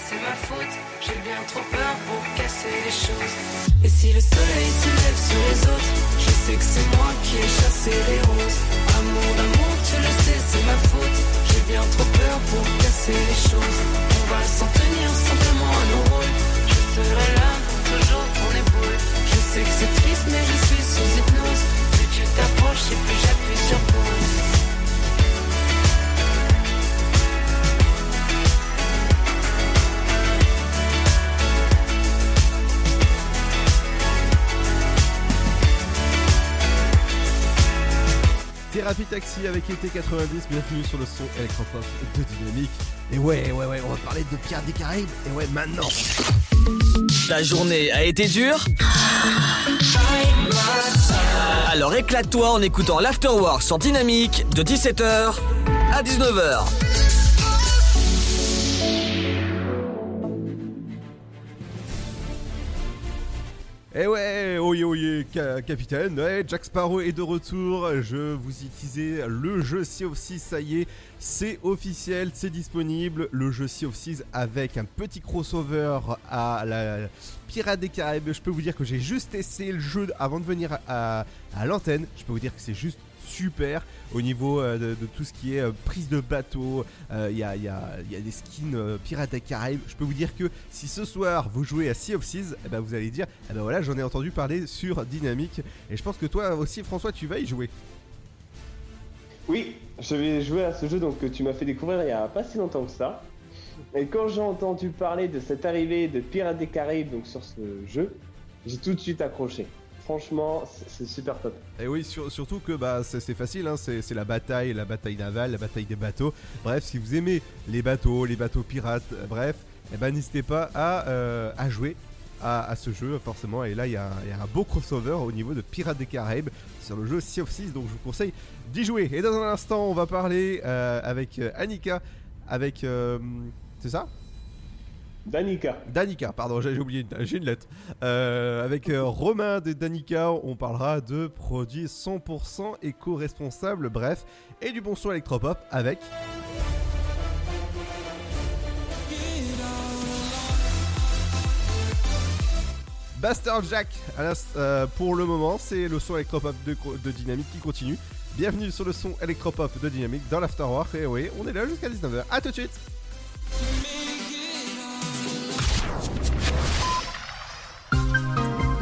C'est ma faute. J'ai bien trop peur pour casser les choses. Et si le soleil se lève sur les autres, je sais que c'est moi qui ai chassé les roses. Amour d'amour, tu le sais, c'est ma faute. J'ai bien trop peur pour casser les choses. On va s'en tenir simplement à nos rôles. Je serai là pour toujours ton épaule. Je sais que c'est triste, mais je suis sous hypnose. Plus tu t'approches et plus j'appuie sur pause. Thérapie Taxi avec été 90, bienvenue sur le son électropop de Dynamique. Et ouais, ouais, ouais, on va parler de Pierre des Caraïbes. Et ouais, maintenant. Ta journée a été dure? Alors éclate-toi en écoutant l'Afterwork sur Dynamique de 17h à 19h. Eh ouais, oye oye, ca- capitaine, ouais, Jack Sparrow est de retour, je vous y le jeu Sea of Thieves, ça y est, c'est officiel, c'est disponible, le jeu Sea of Thieves avec un petit crossover à la Pirates des Caraïbes, je peux vous dire que j'ai juste essayé le jeu avant de venir à l'antenne, je peux vous dire que c'est juste super au niveau euh, de, tout ce qui est euh, prise de bateau. euh, Il y, a, il y a- y des skins euh, Pirates des Caraïbes. Je peux vous dire que si ce soir vous jouez à Sea of Thieves, eh ben, vous allez dire eh ben voilà, j'en ai entendu parler sur Dynamique. Et je pense que toi aussi, François, tu vas y jouer. Oui, je vais jouer à ce jeu donc tu m'as fait découvrir il y a pas si longtemps que ça. Et quand j'ai entendu parler de cette arrivée de Pirates des Caraïbes donc sur ce jeu, j'ai tout de suite accroché. Franchement, c'est- super top. Et oui, sur- surtout que bah, c'est facile, hein, c'est la bataille, la bataille navale, la bataille des bateaux. Bref, si vous aimez les bateaux, les bateaux pirates, euh, bref, eh ben, n'hésitez pas à, euh, jouer à, ce jeu, forcément. Et là, il y, a un- beau crossover au niveau de Pirates des Caraïbes sur le jeu Sea of Thieves, donc je vous conseille d'y jouer. Et dans un instant, on va parler euh, avec Annika, avec. euh, c'est ça? Danica. Danica, pardon, j'ai oublié, j'ai une lettre. Euh, avec euh, Romain de Danica, on parlera de produits 100% éco-responsables, bref, et du bon son électropop avec. Bastard Jack, euh, pour le moment, c'est le son électropop de, de Dynamique qui continue. Bienvenue sur le son électropop de Dynamique dans l'Afterwork. Et oui, on est là jusqu'à 19h. A tout de suite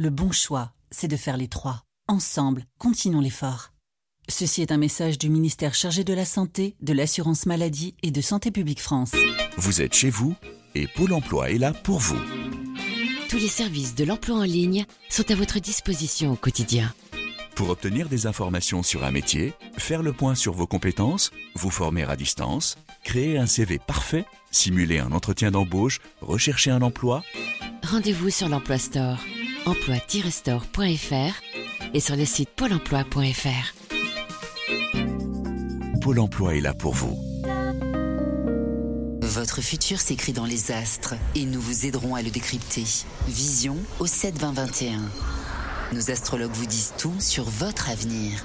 Le bon choix, c'est de faire les trois. Ensemble, continuons l'effort. Ceci est un message du ministère chargé de la Santé, de l'Assurance Maladie et de Santé Publique France. Vous êtes chez vous et Pôle emploi est là pour vous. Tous les services de l'emploi en ligne sont à votre disposition au quotidien. Pour obtenir des informations sur un métier, faire le point sur vos compétences, vous former à distance, créer un CV parfait, simuler un entretien d'embauche, rechercher un emploi, Rendez-vous sur l'Emploi Store, emploi-store.fr et sur le site pôle emploi.fr. Pôle emploi est là pour vous. Votre futur s'écrit dans les astres et nous vous aiderons à le décrypter. Vision au 7 20 21. Nos astrologues vous disent tout sur votre avenir.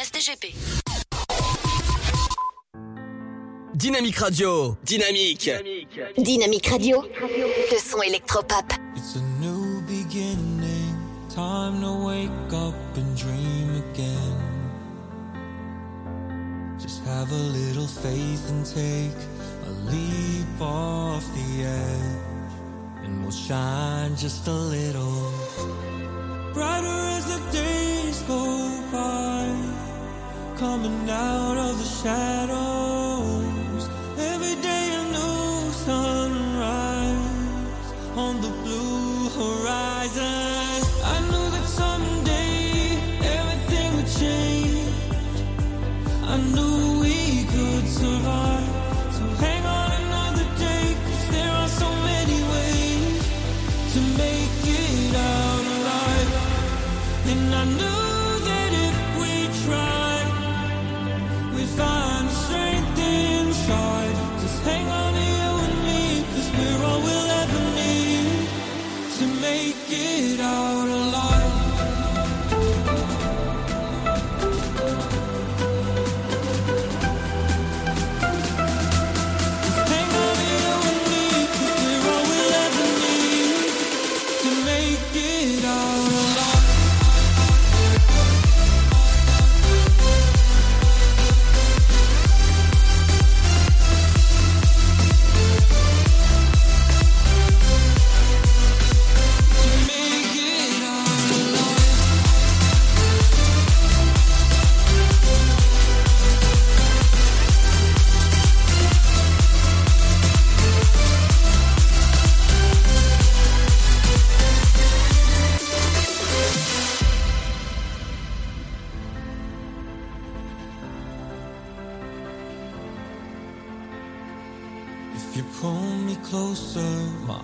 DGP. Dynamique Radio. Dynamique. Dynamique Radio, le son électropop. It's a new beginning. Time to wake up and dream again. Just have a little faith and take a leap off the edge. And we'll shine just a little brighter as the days go by. Coming out of the shadows. Every day a new sunrise on the blue horizon.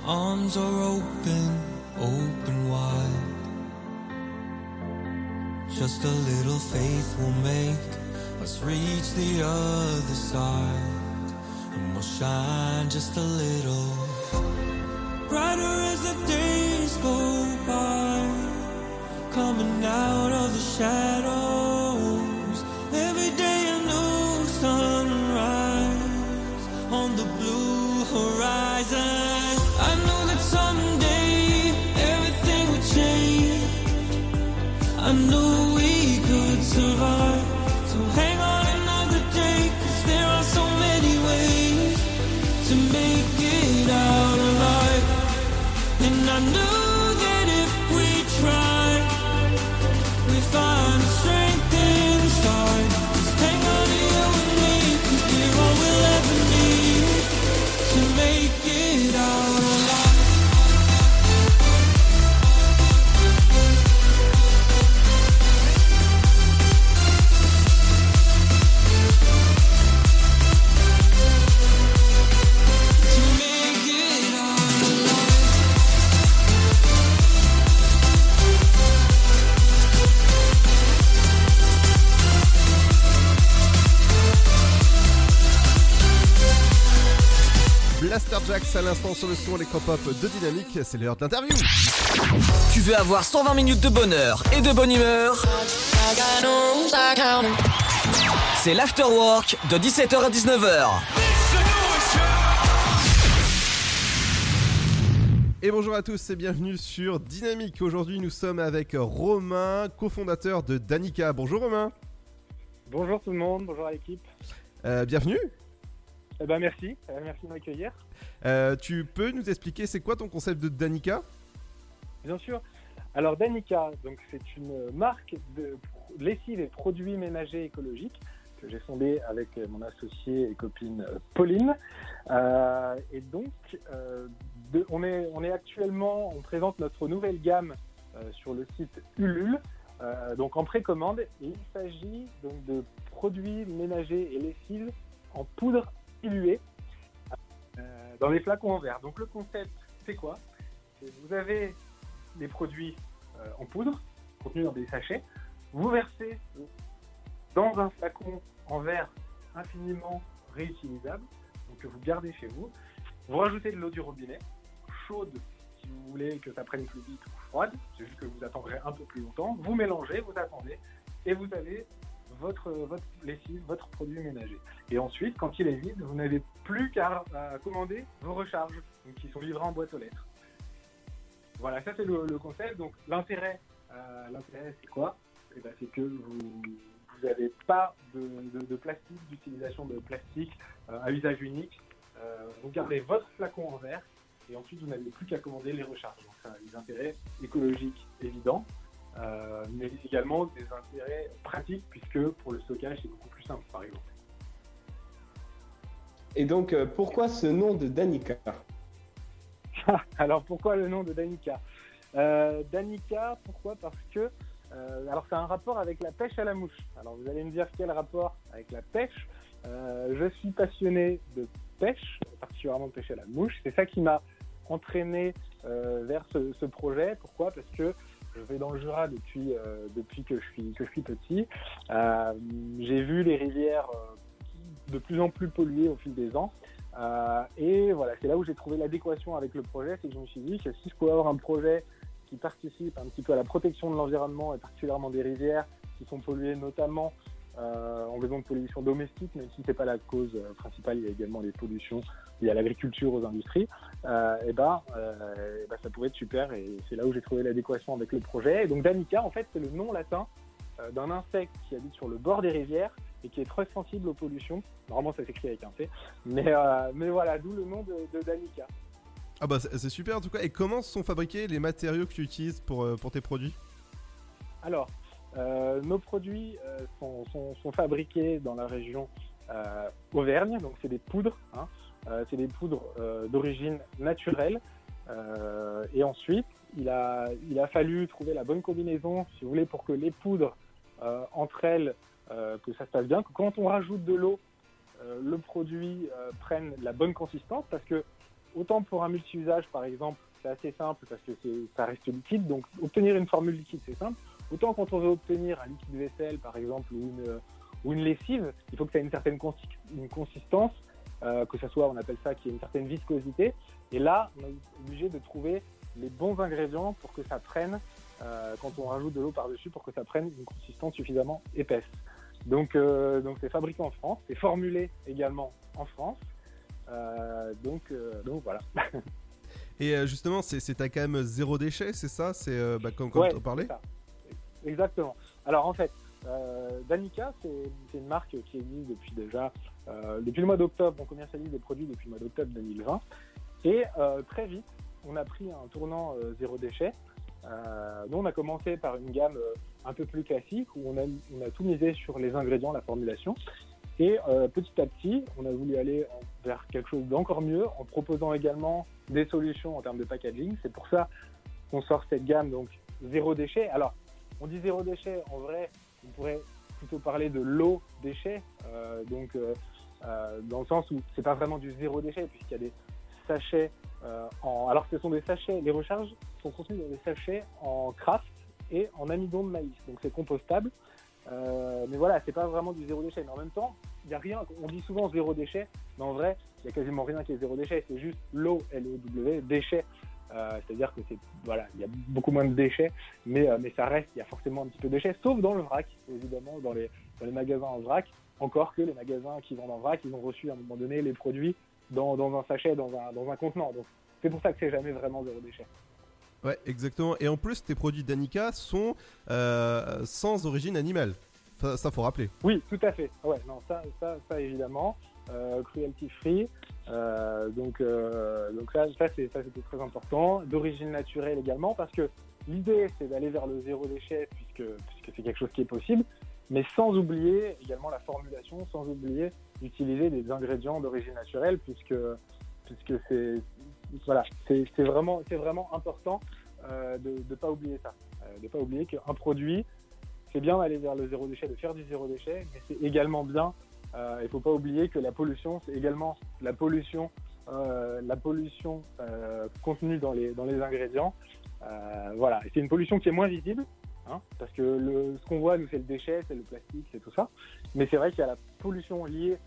Arms are open, open wide. Just a little faith will make us reach the other side. And we'll shine just a little brighter as the days go by. Coming out of the shadows. Every day a new sunrise on the blue horizon. I knew that if we tried, Blaster Jacks à l'instant sur le son électropop de Dynamique, c'est l'heure de l'interview. Tu veux avoir 120 minutes de bonheur et de bonne humeur? C'est l'afterwork de 17h à 19h. Et bonjour à tous et bienvenue sur Dynamique. Aujourd'hui, nous sommes avec Romain, cofondateur de Danica. Bonjour Romain. Bonjour tout le monde, bonjour à l'équipe. Euh, bienvenue. Eh ben merci, euh, merci de m'accueillir. Euh, tu peux nous expliquer c'est quoi ton concept de Danica? Bien sûr. Alors Danica, donc c'est une marque de lessive et produits ménagers écologiques que j'ai fondée avec mon associée et copine euh, Pauline. Euh, et donc on, est, on est actuellement, on présente notre nouvelle gamme sur le site Ulule, donc en précommande. Et il s'agit donc de produits ménagers et lessives en poudre diluée dans les flacons en verre. Donc le concept, c'est quoi? Vous avez des produits euh, en poudre contenus dans des sachets. Vous versez dans un flacon en verre infiniment réutilisable, donc que vous gardez chez vous. Vous rajoutez de l'eau du robinet, chaude si vous voulez que ça prenne plus vite ou froide, c'est juste que vous attendrez un peu plus longtemps. Vous mélangez, vous attendez, et vous avez votre, votre lessive, votre produit ménager. Et ensuite, quand il est vide, vous n'avez plus qu'à commander vos recharges, qui sont livrées en boîte aux lettres. Voilà, ça c'est le, le concept. Donc l'intérêt, euh, c'est quoi? Eh ben, C'est que vous vous n'avez pas de- de plastique, d'utilisation de plastique euh, à usage unique. Euh, vous gardez votre flacon en verre et ensuite vous n'avez plus qu'à commander les recharges. Donc ça a des intérêts écologiques évidents, euh, mais également des intérêts pratiques puisque pour le stockage c'est beaucoup plus simple par exemple. Et donc, euh, pourquoi ce nom de Danica? Alors pourquoi le nom de Danica? Euh, Danica, pourquoi? Parce que euh, alors c'est un rapport avec la pêche à la mouche. Alors vous allez me dire quel rapport avec la pêche Euh, Je suis passionné de pêche, particulièrement de pêche à la mouche. C'est ça qui m'a entraîné euh, vers ce, ce projet. Pourquoi? Parce que je vais dans le Jura depuis euh, depuis que je suis que je suis petit. Euh, J'ai vu les rivières euh, de plus en plus polluées au fil des ans. Et voilà, c'est là où j'ai trouvé l'adéquation avec le projet, c'est que je me suis dit que si je pouvais avoir un projet qui participe un petit peu à la protection de l'environnement et particulièrement des rivières qui sont polluées notamment en raison de pollution domestique, même si c'est pas la cause euh, principale, il y a également les pollutions liées à l'agriculture, aux industries, euh, et ben, euh, et ben, ça pourrait être super et c'est là où j'ai trouvé l'adéquation avec le projet. Et donc Danica, en fait, c'est le nom latin euh, d'un insecte qui habite sur le bord des rivières et qui est très sensible aux pollutions. Normalement, ça s'écrit avec un C, mais, euh, mais voilà, d'où le nom de, de Danica. Ah bah c'est super en tout cas. Et comment sont fabriqués les matériaux que tu utilises pour, euh, pour tes produits? Alors, euh, nos produits euh, sont, fabriqués dans la région euh, Auvergne, donc c'est des poudres. hein. Euh, c'est des poudres euh, d'origine naturelle. Euh, et ensuite, il a, fallu trouver la bonne combinaison, si vous voulez, pour que les poudres euh, entre elles, euh, que ça se passe bien, que quand on rajoute de l'eau, euh, le produit euh, prenne la bonne consistance, parce que autant pour un multi-usage, par exemple, c'est assez simple parce que ça reste liquide. Donc, obtenir une formule liquide, c'est simple. Autant quand on veut obtenir un liquide vaisselle, par exemple, ou une, ou une lessive, il faut que ça ait une certaine consi- une consistance, euh, que ce soit, on appelle ça, qu'il y ait une certaine viscosité. Et là, on est obligé de trouver les bons ingrédients pour que ça prenne, euh, quand on rajoute de l'eau par-dessus, pour que ça prenne une consistance suffisamment épaisse. Donc, euh, donc c'est fabriqué en France, c'est formulé également en France. Donc, donc voilà. Et justement, c'est t'as quand même zéro déchet, c'est ça? C'est bah, comme, comme Ouais, parlais. Exactement. Alors en fait, euh, Danica, c'est une marque qui existe depuis déjà, euh, depuis le mois d'octobre, on commercialise des produits depuis le mois d'octobre 2020. Et euh, très vite, on a pris un tournant zéro déchet. Nous, on a commencé par une gamme un peu plus classique où on a, on a tout misé sur les ingrédients, la formulation. Et petit à petit, on a voulu aller vers quelque chose d'encore mieux en proposant également des solutions en termes de packaging. C'est pour ça qu'on sort cette gamme donc zéro déchet. Alors, on dit zéro déchet, en vrai, on pourrait plutôt parler de low déchet, euh, donc euh, euh, dans le sens où c'est pas vraiment du zéro déchet puisqu'il y a des sachets en. Alors, ce sont des sachets. Les recharges sont contenues dans des sachets en craft et en amidon de maïs, donc c'est compostable. Mais voilà, c'est pas vraiment du zéro déchet. Mais en même temps, il y a rien. On dit souvent zéro déchet, mais en vrai, il y a quasiment rien qui est zéro déchet. C'est juste l'eau, L-O-W, déchet. Euh, C'est-à-dire que c'est voilà, il y a beaucoup moins de déchets, mais euh, mais ça reste. Il y a forcément un petit peu de déchets, sauf dans le vrac, évidemment, dans les dans les magasins en vrac. Encore que les magasins qui vendent en vrac, ils ont reçu à un moment donné les produits dans, dans un sachet, dans un dans un contenant. Donc c'est pour ça que c'est jamais vraiment zéro déchet. Ouais, exactement. Et en plus, tes produits Danica sont euh, sans origine animale. Ça, ça, faut rappeler. Oui, tout à fait. Ouais, non, ça, ça, ça évidemment. Euh, cruelty free. Euh, donc, euh, donc ça, c'était très important. D'origine naturelle également, parce que l'idée, c'est d'aller vers le zéro déchet, puisque, puisque c'est quelque chose qui est possible, mais sans oublier également la formulation, sans oublier d'utiliser des ingrédients d'origine naturelle, puisque, puisque c'est, voilà, vraiment, vraiment important de ne pas oublier ça. De ne pas oublier qu'un produit, c'est bien d'aller vers le zéro déchet, de faire du zéro déchet, mais c'est également bien, euh, il ne faut pas oublier que la pollution, c'est également la pollution, euh, la pollution euh, contenue dans les, dans les ingrédients. Voilà, c'est une pollution qui est moins visible, hein, parce que le, ce qu'on voit, nous, c'est le déchet, c'est le plastique, c'est tout ça. Mais c'est vrai qu'il y a la pollution liée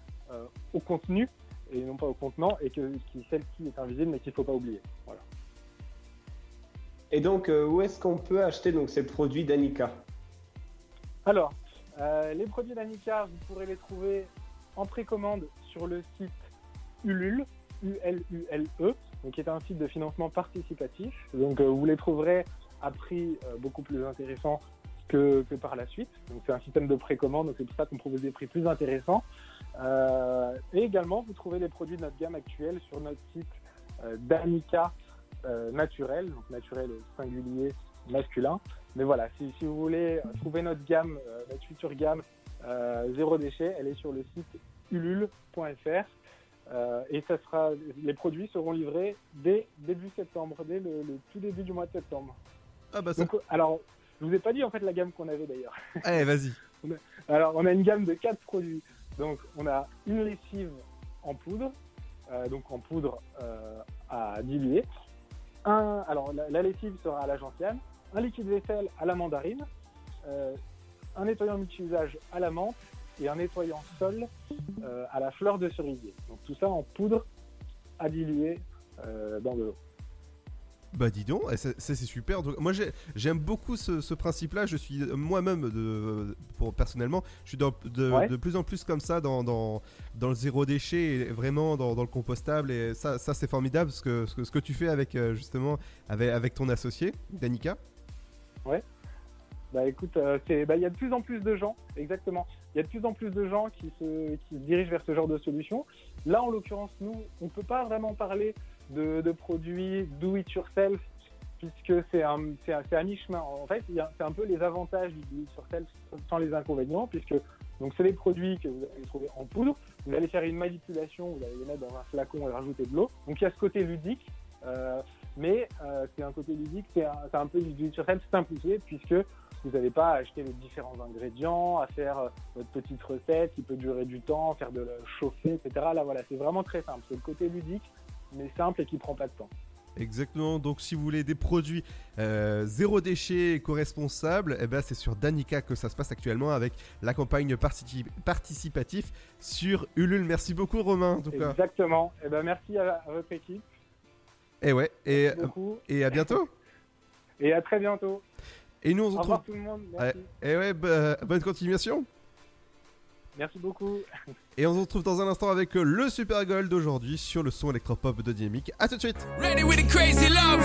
au contenu et non pas au contenant, et que qui, celle-ci est invisible, mais qu'il ne faut pas oublier. Voilà. Et donc, où est-ce qu'on peut acheter donc ces produits d'Anika? Alors, euh, les produits d'Anika, vous pourrez les trouver en précommande sur le site Ulule, U-L-U-L-E, qui est un site de financement participatif. Donc, euh, vous les trouverez à prix euh, beaucoup plus intéressant que, que par la suite. Donc, c'est un système de précommande, donc c'est pour ça qu'on propose des prix plus intéressants. Euh, et également, vous trouvez les produits de notre gamme actuelle sur notre site euh, naturel, donc naturel singulier masculin. Mais voilà, si, si vous voulez trouver notre gamme, notre future gamme zéro déchet, elle est sur le site ulule.fr. Euh, et ça sera, les produits seront livrés dès début septembre, dès le, le tout début du mois de septembre. Ah bah ça... Donc, alors, je vous ai pas dit en fait la gamme qu'on avait d'ailleurs. Allez, vas-y. On a- Alors, on a une gamme de quatre produits. Donc, on a une lessive en poudre, euh, donc en poudre euh, à diluer. Un, alors, la, la lessive sera à la gentiane, un liquide vaisselle à la mandarine, euh, un nettoyant multi-usage à la menthe et un nettoyant sol euh, à la fleur de cerisier. Donc, tout ça en poudre à diluer euh, dans de l'eau. Bah dis donc, ça, ça, c'est super. Donc, moi j'ai- j'aime beaucoup ce, ce principe-là. Je suis moi-même, de, pour, personnellement, je suis dans- de, Ouais. de plus en plus comme ça dans, dans, dans le zéro déchet et vraiment dans, dans le compostable. Et ça, ça c'est formidable ce que, ce, que, ce que tu fais avec euh, justement avec, avec ton associé, Danica. Ouais. Bah écoute, bah, il y a de plus en plus de gens, exactement. Il y a de plus en plus de gens qui se, dirigent vers ce genre de solution. Là, en l'occurrence, nous, on ne peut pas vraiment parler de, produits do it yourself puisque c'est un, c'est mi-chemin. En fait, c'est un peu les avantages du do it yourself sans les inconvénients, puisque donc c'est des produits que vous allez trouver en poudre. Vous allez faire une manipulation, vous allez les mettre dans un flacon et rajouter de l'eau. Donc il y a ce côté ludique. euh, mais euh, c'est un côté ludique, c'est un, c'est un peu du do it yourself simplifié, puisque vous n'avez pas à acheter les différents ingrédients, à faire euh, votre petite recette qui peut durer du temps, faire de le chauffer, etc. Là, voilà, c'est vraiment très simple. C'est le côté ludique mais simple et qui prend pas de temps. Exactement, donc si vous voulez des produits euh, zéro déchet éco-responsables, eh ben c'est sur Danica que ça se passe actuellement avec la campagne partici- participatif sur Ulule. Merci beaucoup Romain en tout cas. Exactement. Et ben merci à, à votre équipe Et ouais, et, beaucoup. et à bientôt. et à très bientôt. Et nous on se Au retrouve. revoir tout le monde. Merci. Et ouais, bah, bonne continuation. Merci beaucoup. Et on se retrouve dans un instant avec euh, le Super Gold d'aujourd'hui sur le son électropop de Dynamique. A tout de suite. Ready with the crazy love.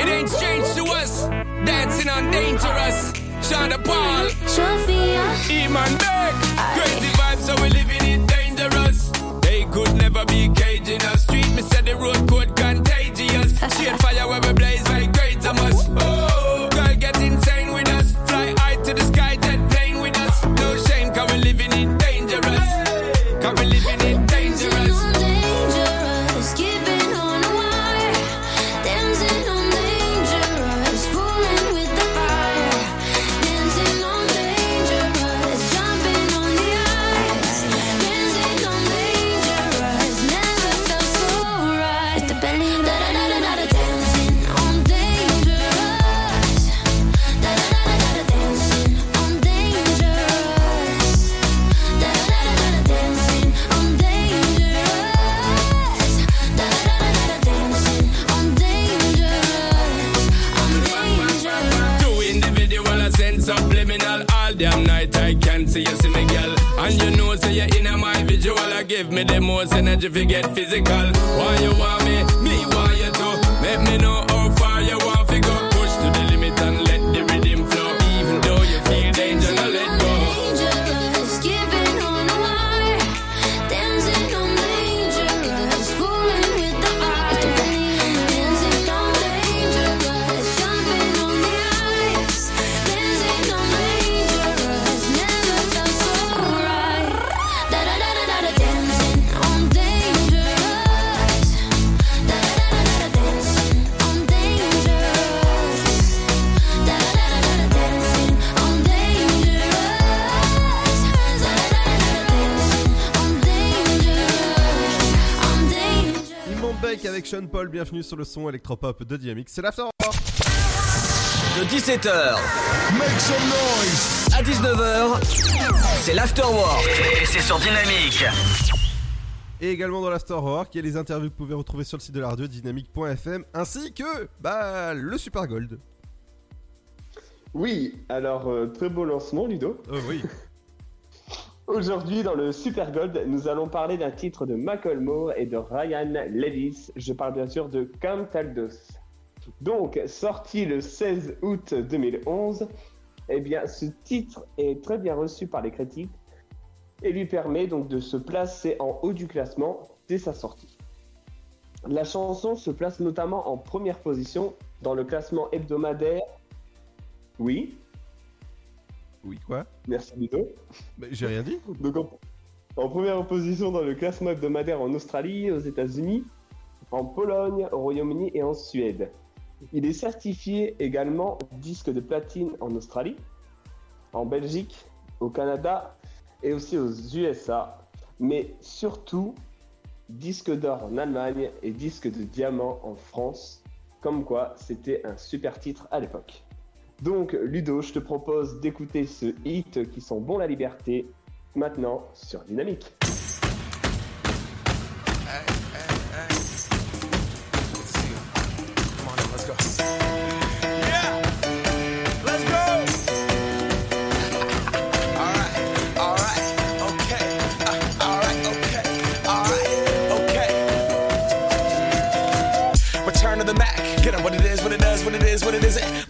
It ain't strange to us. Dancing on dangerous. Shonda Paul. Sophia. Iman Beck. Crazy vibes, so we living it dangerous. They could never be caging us. Street, me said the road code contagious. Shade fire where we blaze like great us. Oh, girl, get insane to the sky, see you see me, girl. And you know, say you're in my visual. I give me the most energy if you get physical. Why you want me? Me want you to. Make me know how far you want Paul, bienvenue sur le son électropop de Dynamique. C'est l'after. De 17h Make some noise à 19h, c'est l'afterwork et c'est sur Dynamique. Et également dans l'Afterwork, il y a les interviews que vous pouvez retrouver sur le site de la radio dynamique.fm ainsi que bah, le Super Gold. Oui, alors euh, très beau lancement, Ludo. Euh, oui. Aujourd'hui, dans le Super Gold, nous allons parler d'un titre de Macklemore et de Ryan Lewis. Je parle bien sûr de Cantaldos. Donc, sorti le 16 août 2011, eh bien, ce titre est très bien reçu par les critiques et lui permet donc de se placer en haut du classement dès sa sortie. La chanson se place notamment en première position dans le classement hebdomadaire. Oui. Oui, quoi Merci Ludo. Mais j'ai rien dit. Donc en, en première position dans le classement hebdomadaire en Australie, aux États-Unis, en Pologne, au Royaume-Uni et en Suède. Il est certifié également disque de platine en Australie, en Belgique, au Canada et aussi aux USA, mais surtout disque d'or en Allemagne et disque de diamant en France, comme quoi c'était un super titre à l'époque. Donc Ludo, je te propose d'écouter ce hit qui sont bons la liberté maintenant sur Dynamique.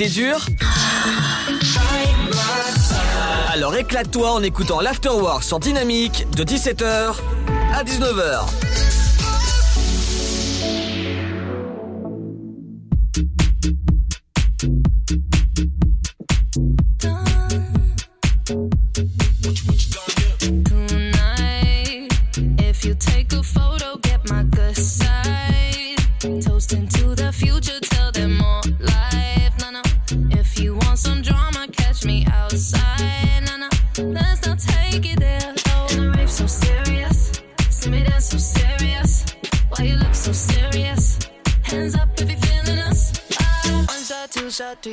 été dure Alors éclate-toi en écoutant l'Afterwork sur Dynamique de 17h à 19h.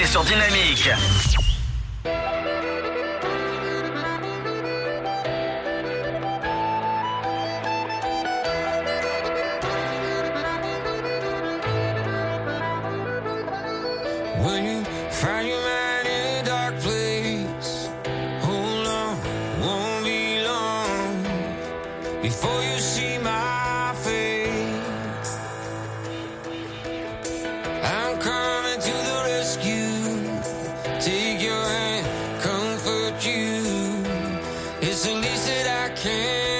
C'est sorti. ways that I can.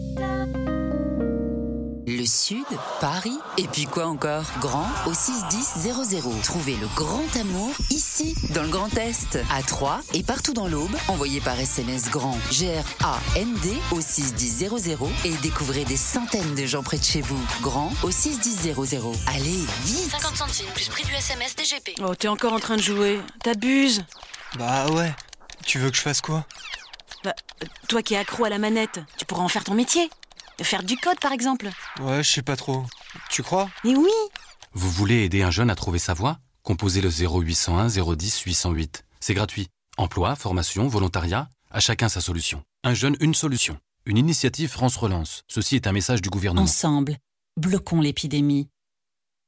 Le Sud, Paris, et puis quoi encore? Grand au 61000. Trouvez le grand amour ici, dans le Grand Est, à Troyes et partout dans l'Aube. Envoyez par SMS grand G-R-A-N-D au 61000 et découvrez des centaines de gens près de chez vous. Grand au 61000. Allez, vite 50 centimes plus prix du SMS DGP. Oh, t'es encore en train de jouer. T'abuses. Bah ouais. Tu veux que je fasse quoi? Bah, toi qui es accro à la manette, tu pourras en faire ton métier. Faire du code, par exemple. Ouais, je sais pas trop. Tu crois? Mais oui Vous voulez aider un jeune à trouver sa voie? Composez le 0801 010 808. C'est gratuit. Emploi, formation, volontariat, à chacun sa solution. Un jeune, une solution. Une initiative France Relance. Ceci est un message du gouvernement. Ensemble, bloquons l'épidémie.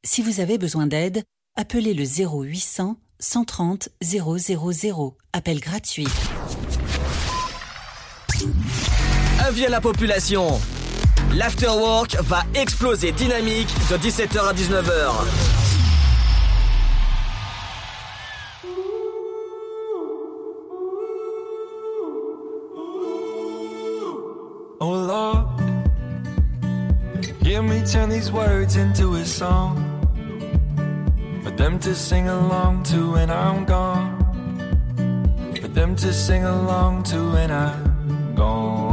Si vous avez besoin d'aide, appelez le 0800 130 000. Appel gratuit. Avis à la population. L'afterwork va exploser dynamique de 17h à 19h. Oh hear me turn these words into a song for them to sing along to when I'm gone. For them to sing along to when I'm gone.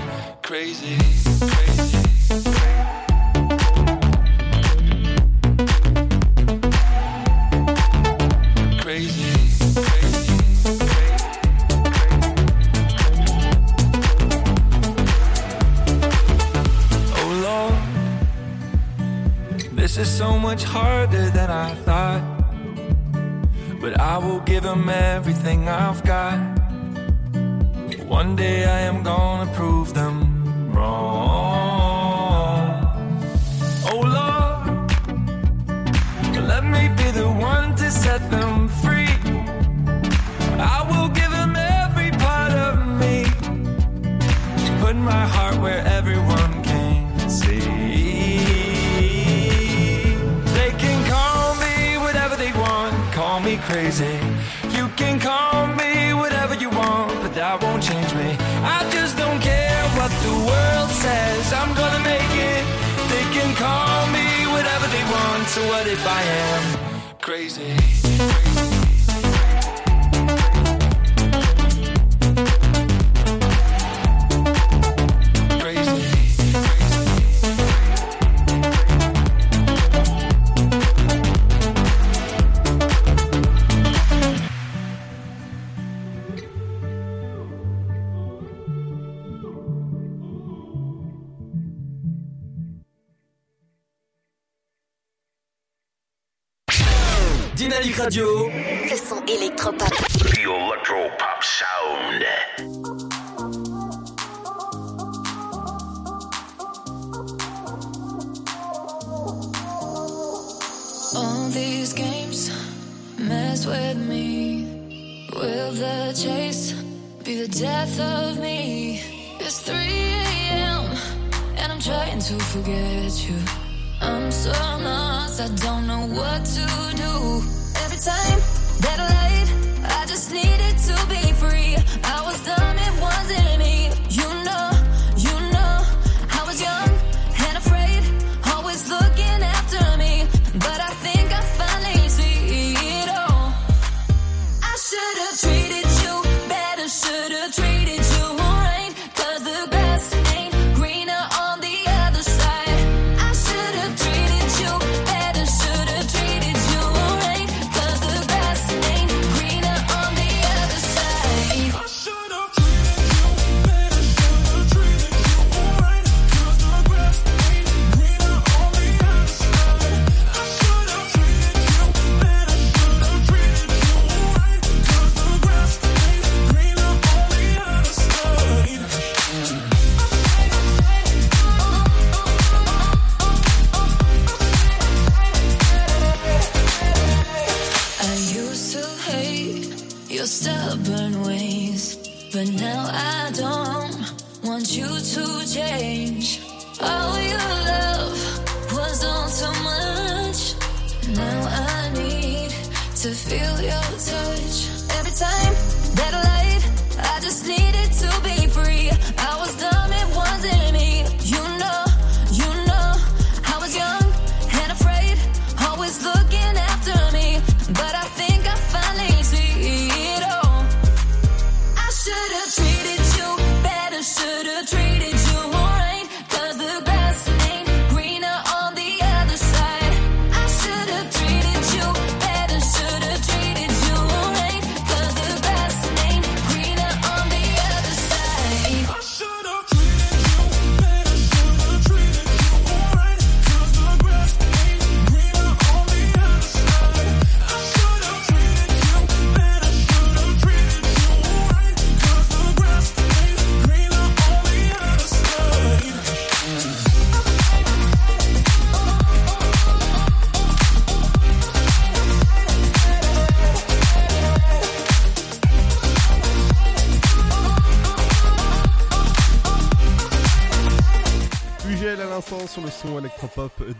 crazy? crazy. Crazy. Oh Lord, this is so much harder than I thought. But I will give him everything I've got. One day I am gonna prove them wrong. Oh Lord, let me be the one to set them free. I will give them every part of me, put my heart where everyone can see. They can call me whatever they want, call me crazy. So what if I am crazy?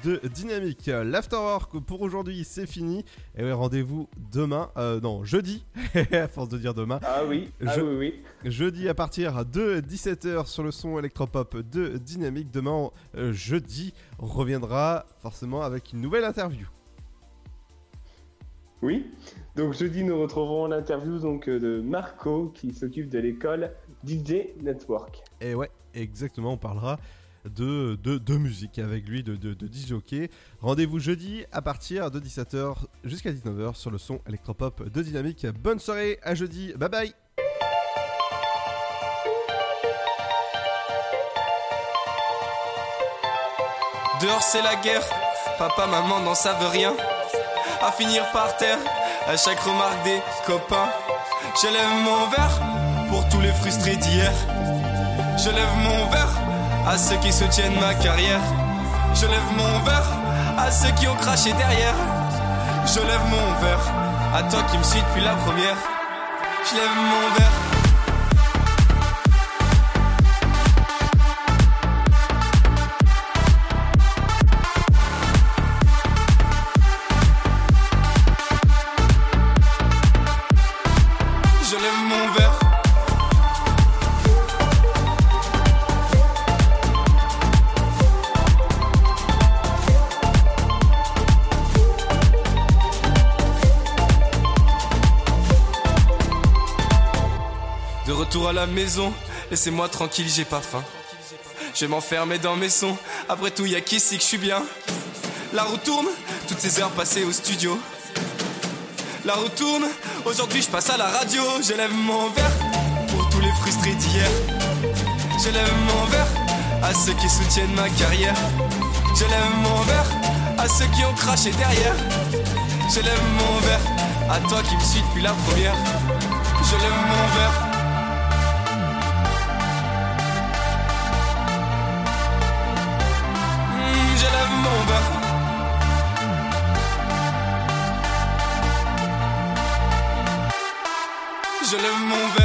de Dynamique. L'Afterwork pour aujourd'hui, c'est fini. Et ouais, rendez-vous demain, euh, non, jeudi, à force de dire demain. Ah oui, ah oui, Jeudi à partir de 17h sur le son électropop de Dynamique. Demain, euh, jeudi, on reviendra forcément avec une nouvelle interview. Oui, donc jeudi, nous retrouverons l'interview donc euh, de Marco qui s'occupe de l'école DJ Network. Et ouais, exactement, on parlera de, de, de musique avec lui, de, de, de. Rendez-vous jeudi à partir de 17h jusqu'à 19h sur le son électropop de Dynamique. Bonne soirée, à jeudi, bye bye Dehors c'est la guerre, papa, maman n'en savent rien. À finir par terre, à chaque remarque des copains. Je lève mon verre pour tous les frustrés d'hier. Je lève mon verre à ceux qui soutiennent ma carrière. Je lève mon verre à ceux qui ont craché derrière. Je lève mon verre à toi qui me suis depuis la première. Je lève mon verre. La maison, laissez-moi tranquille, j'ai pas faim. Je vais m'enfermer dans mes sons, après tout, y a qu'ici que je suis bien? La roue tourne, toutes ces heures passées au studio. La roue tourne, aujourd'hui je passe à la radio. Je lève mon verre pour tous les frustrés d'hier. Je lève mon verre à ceux qui soutiennent ma carrière. Je lève mon verre à ceux qui ont craché derrière. Je lève mon verre à toi qui me suis depuis la première. Je lève mon verre. Je lève mon verre.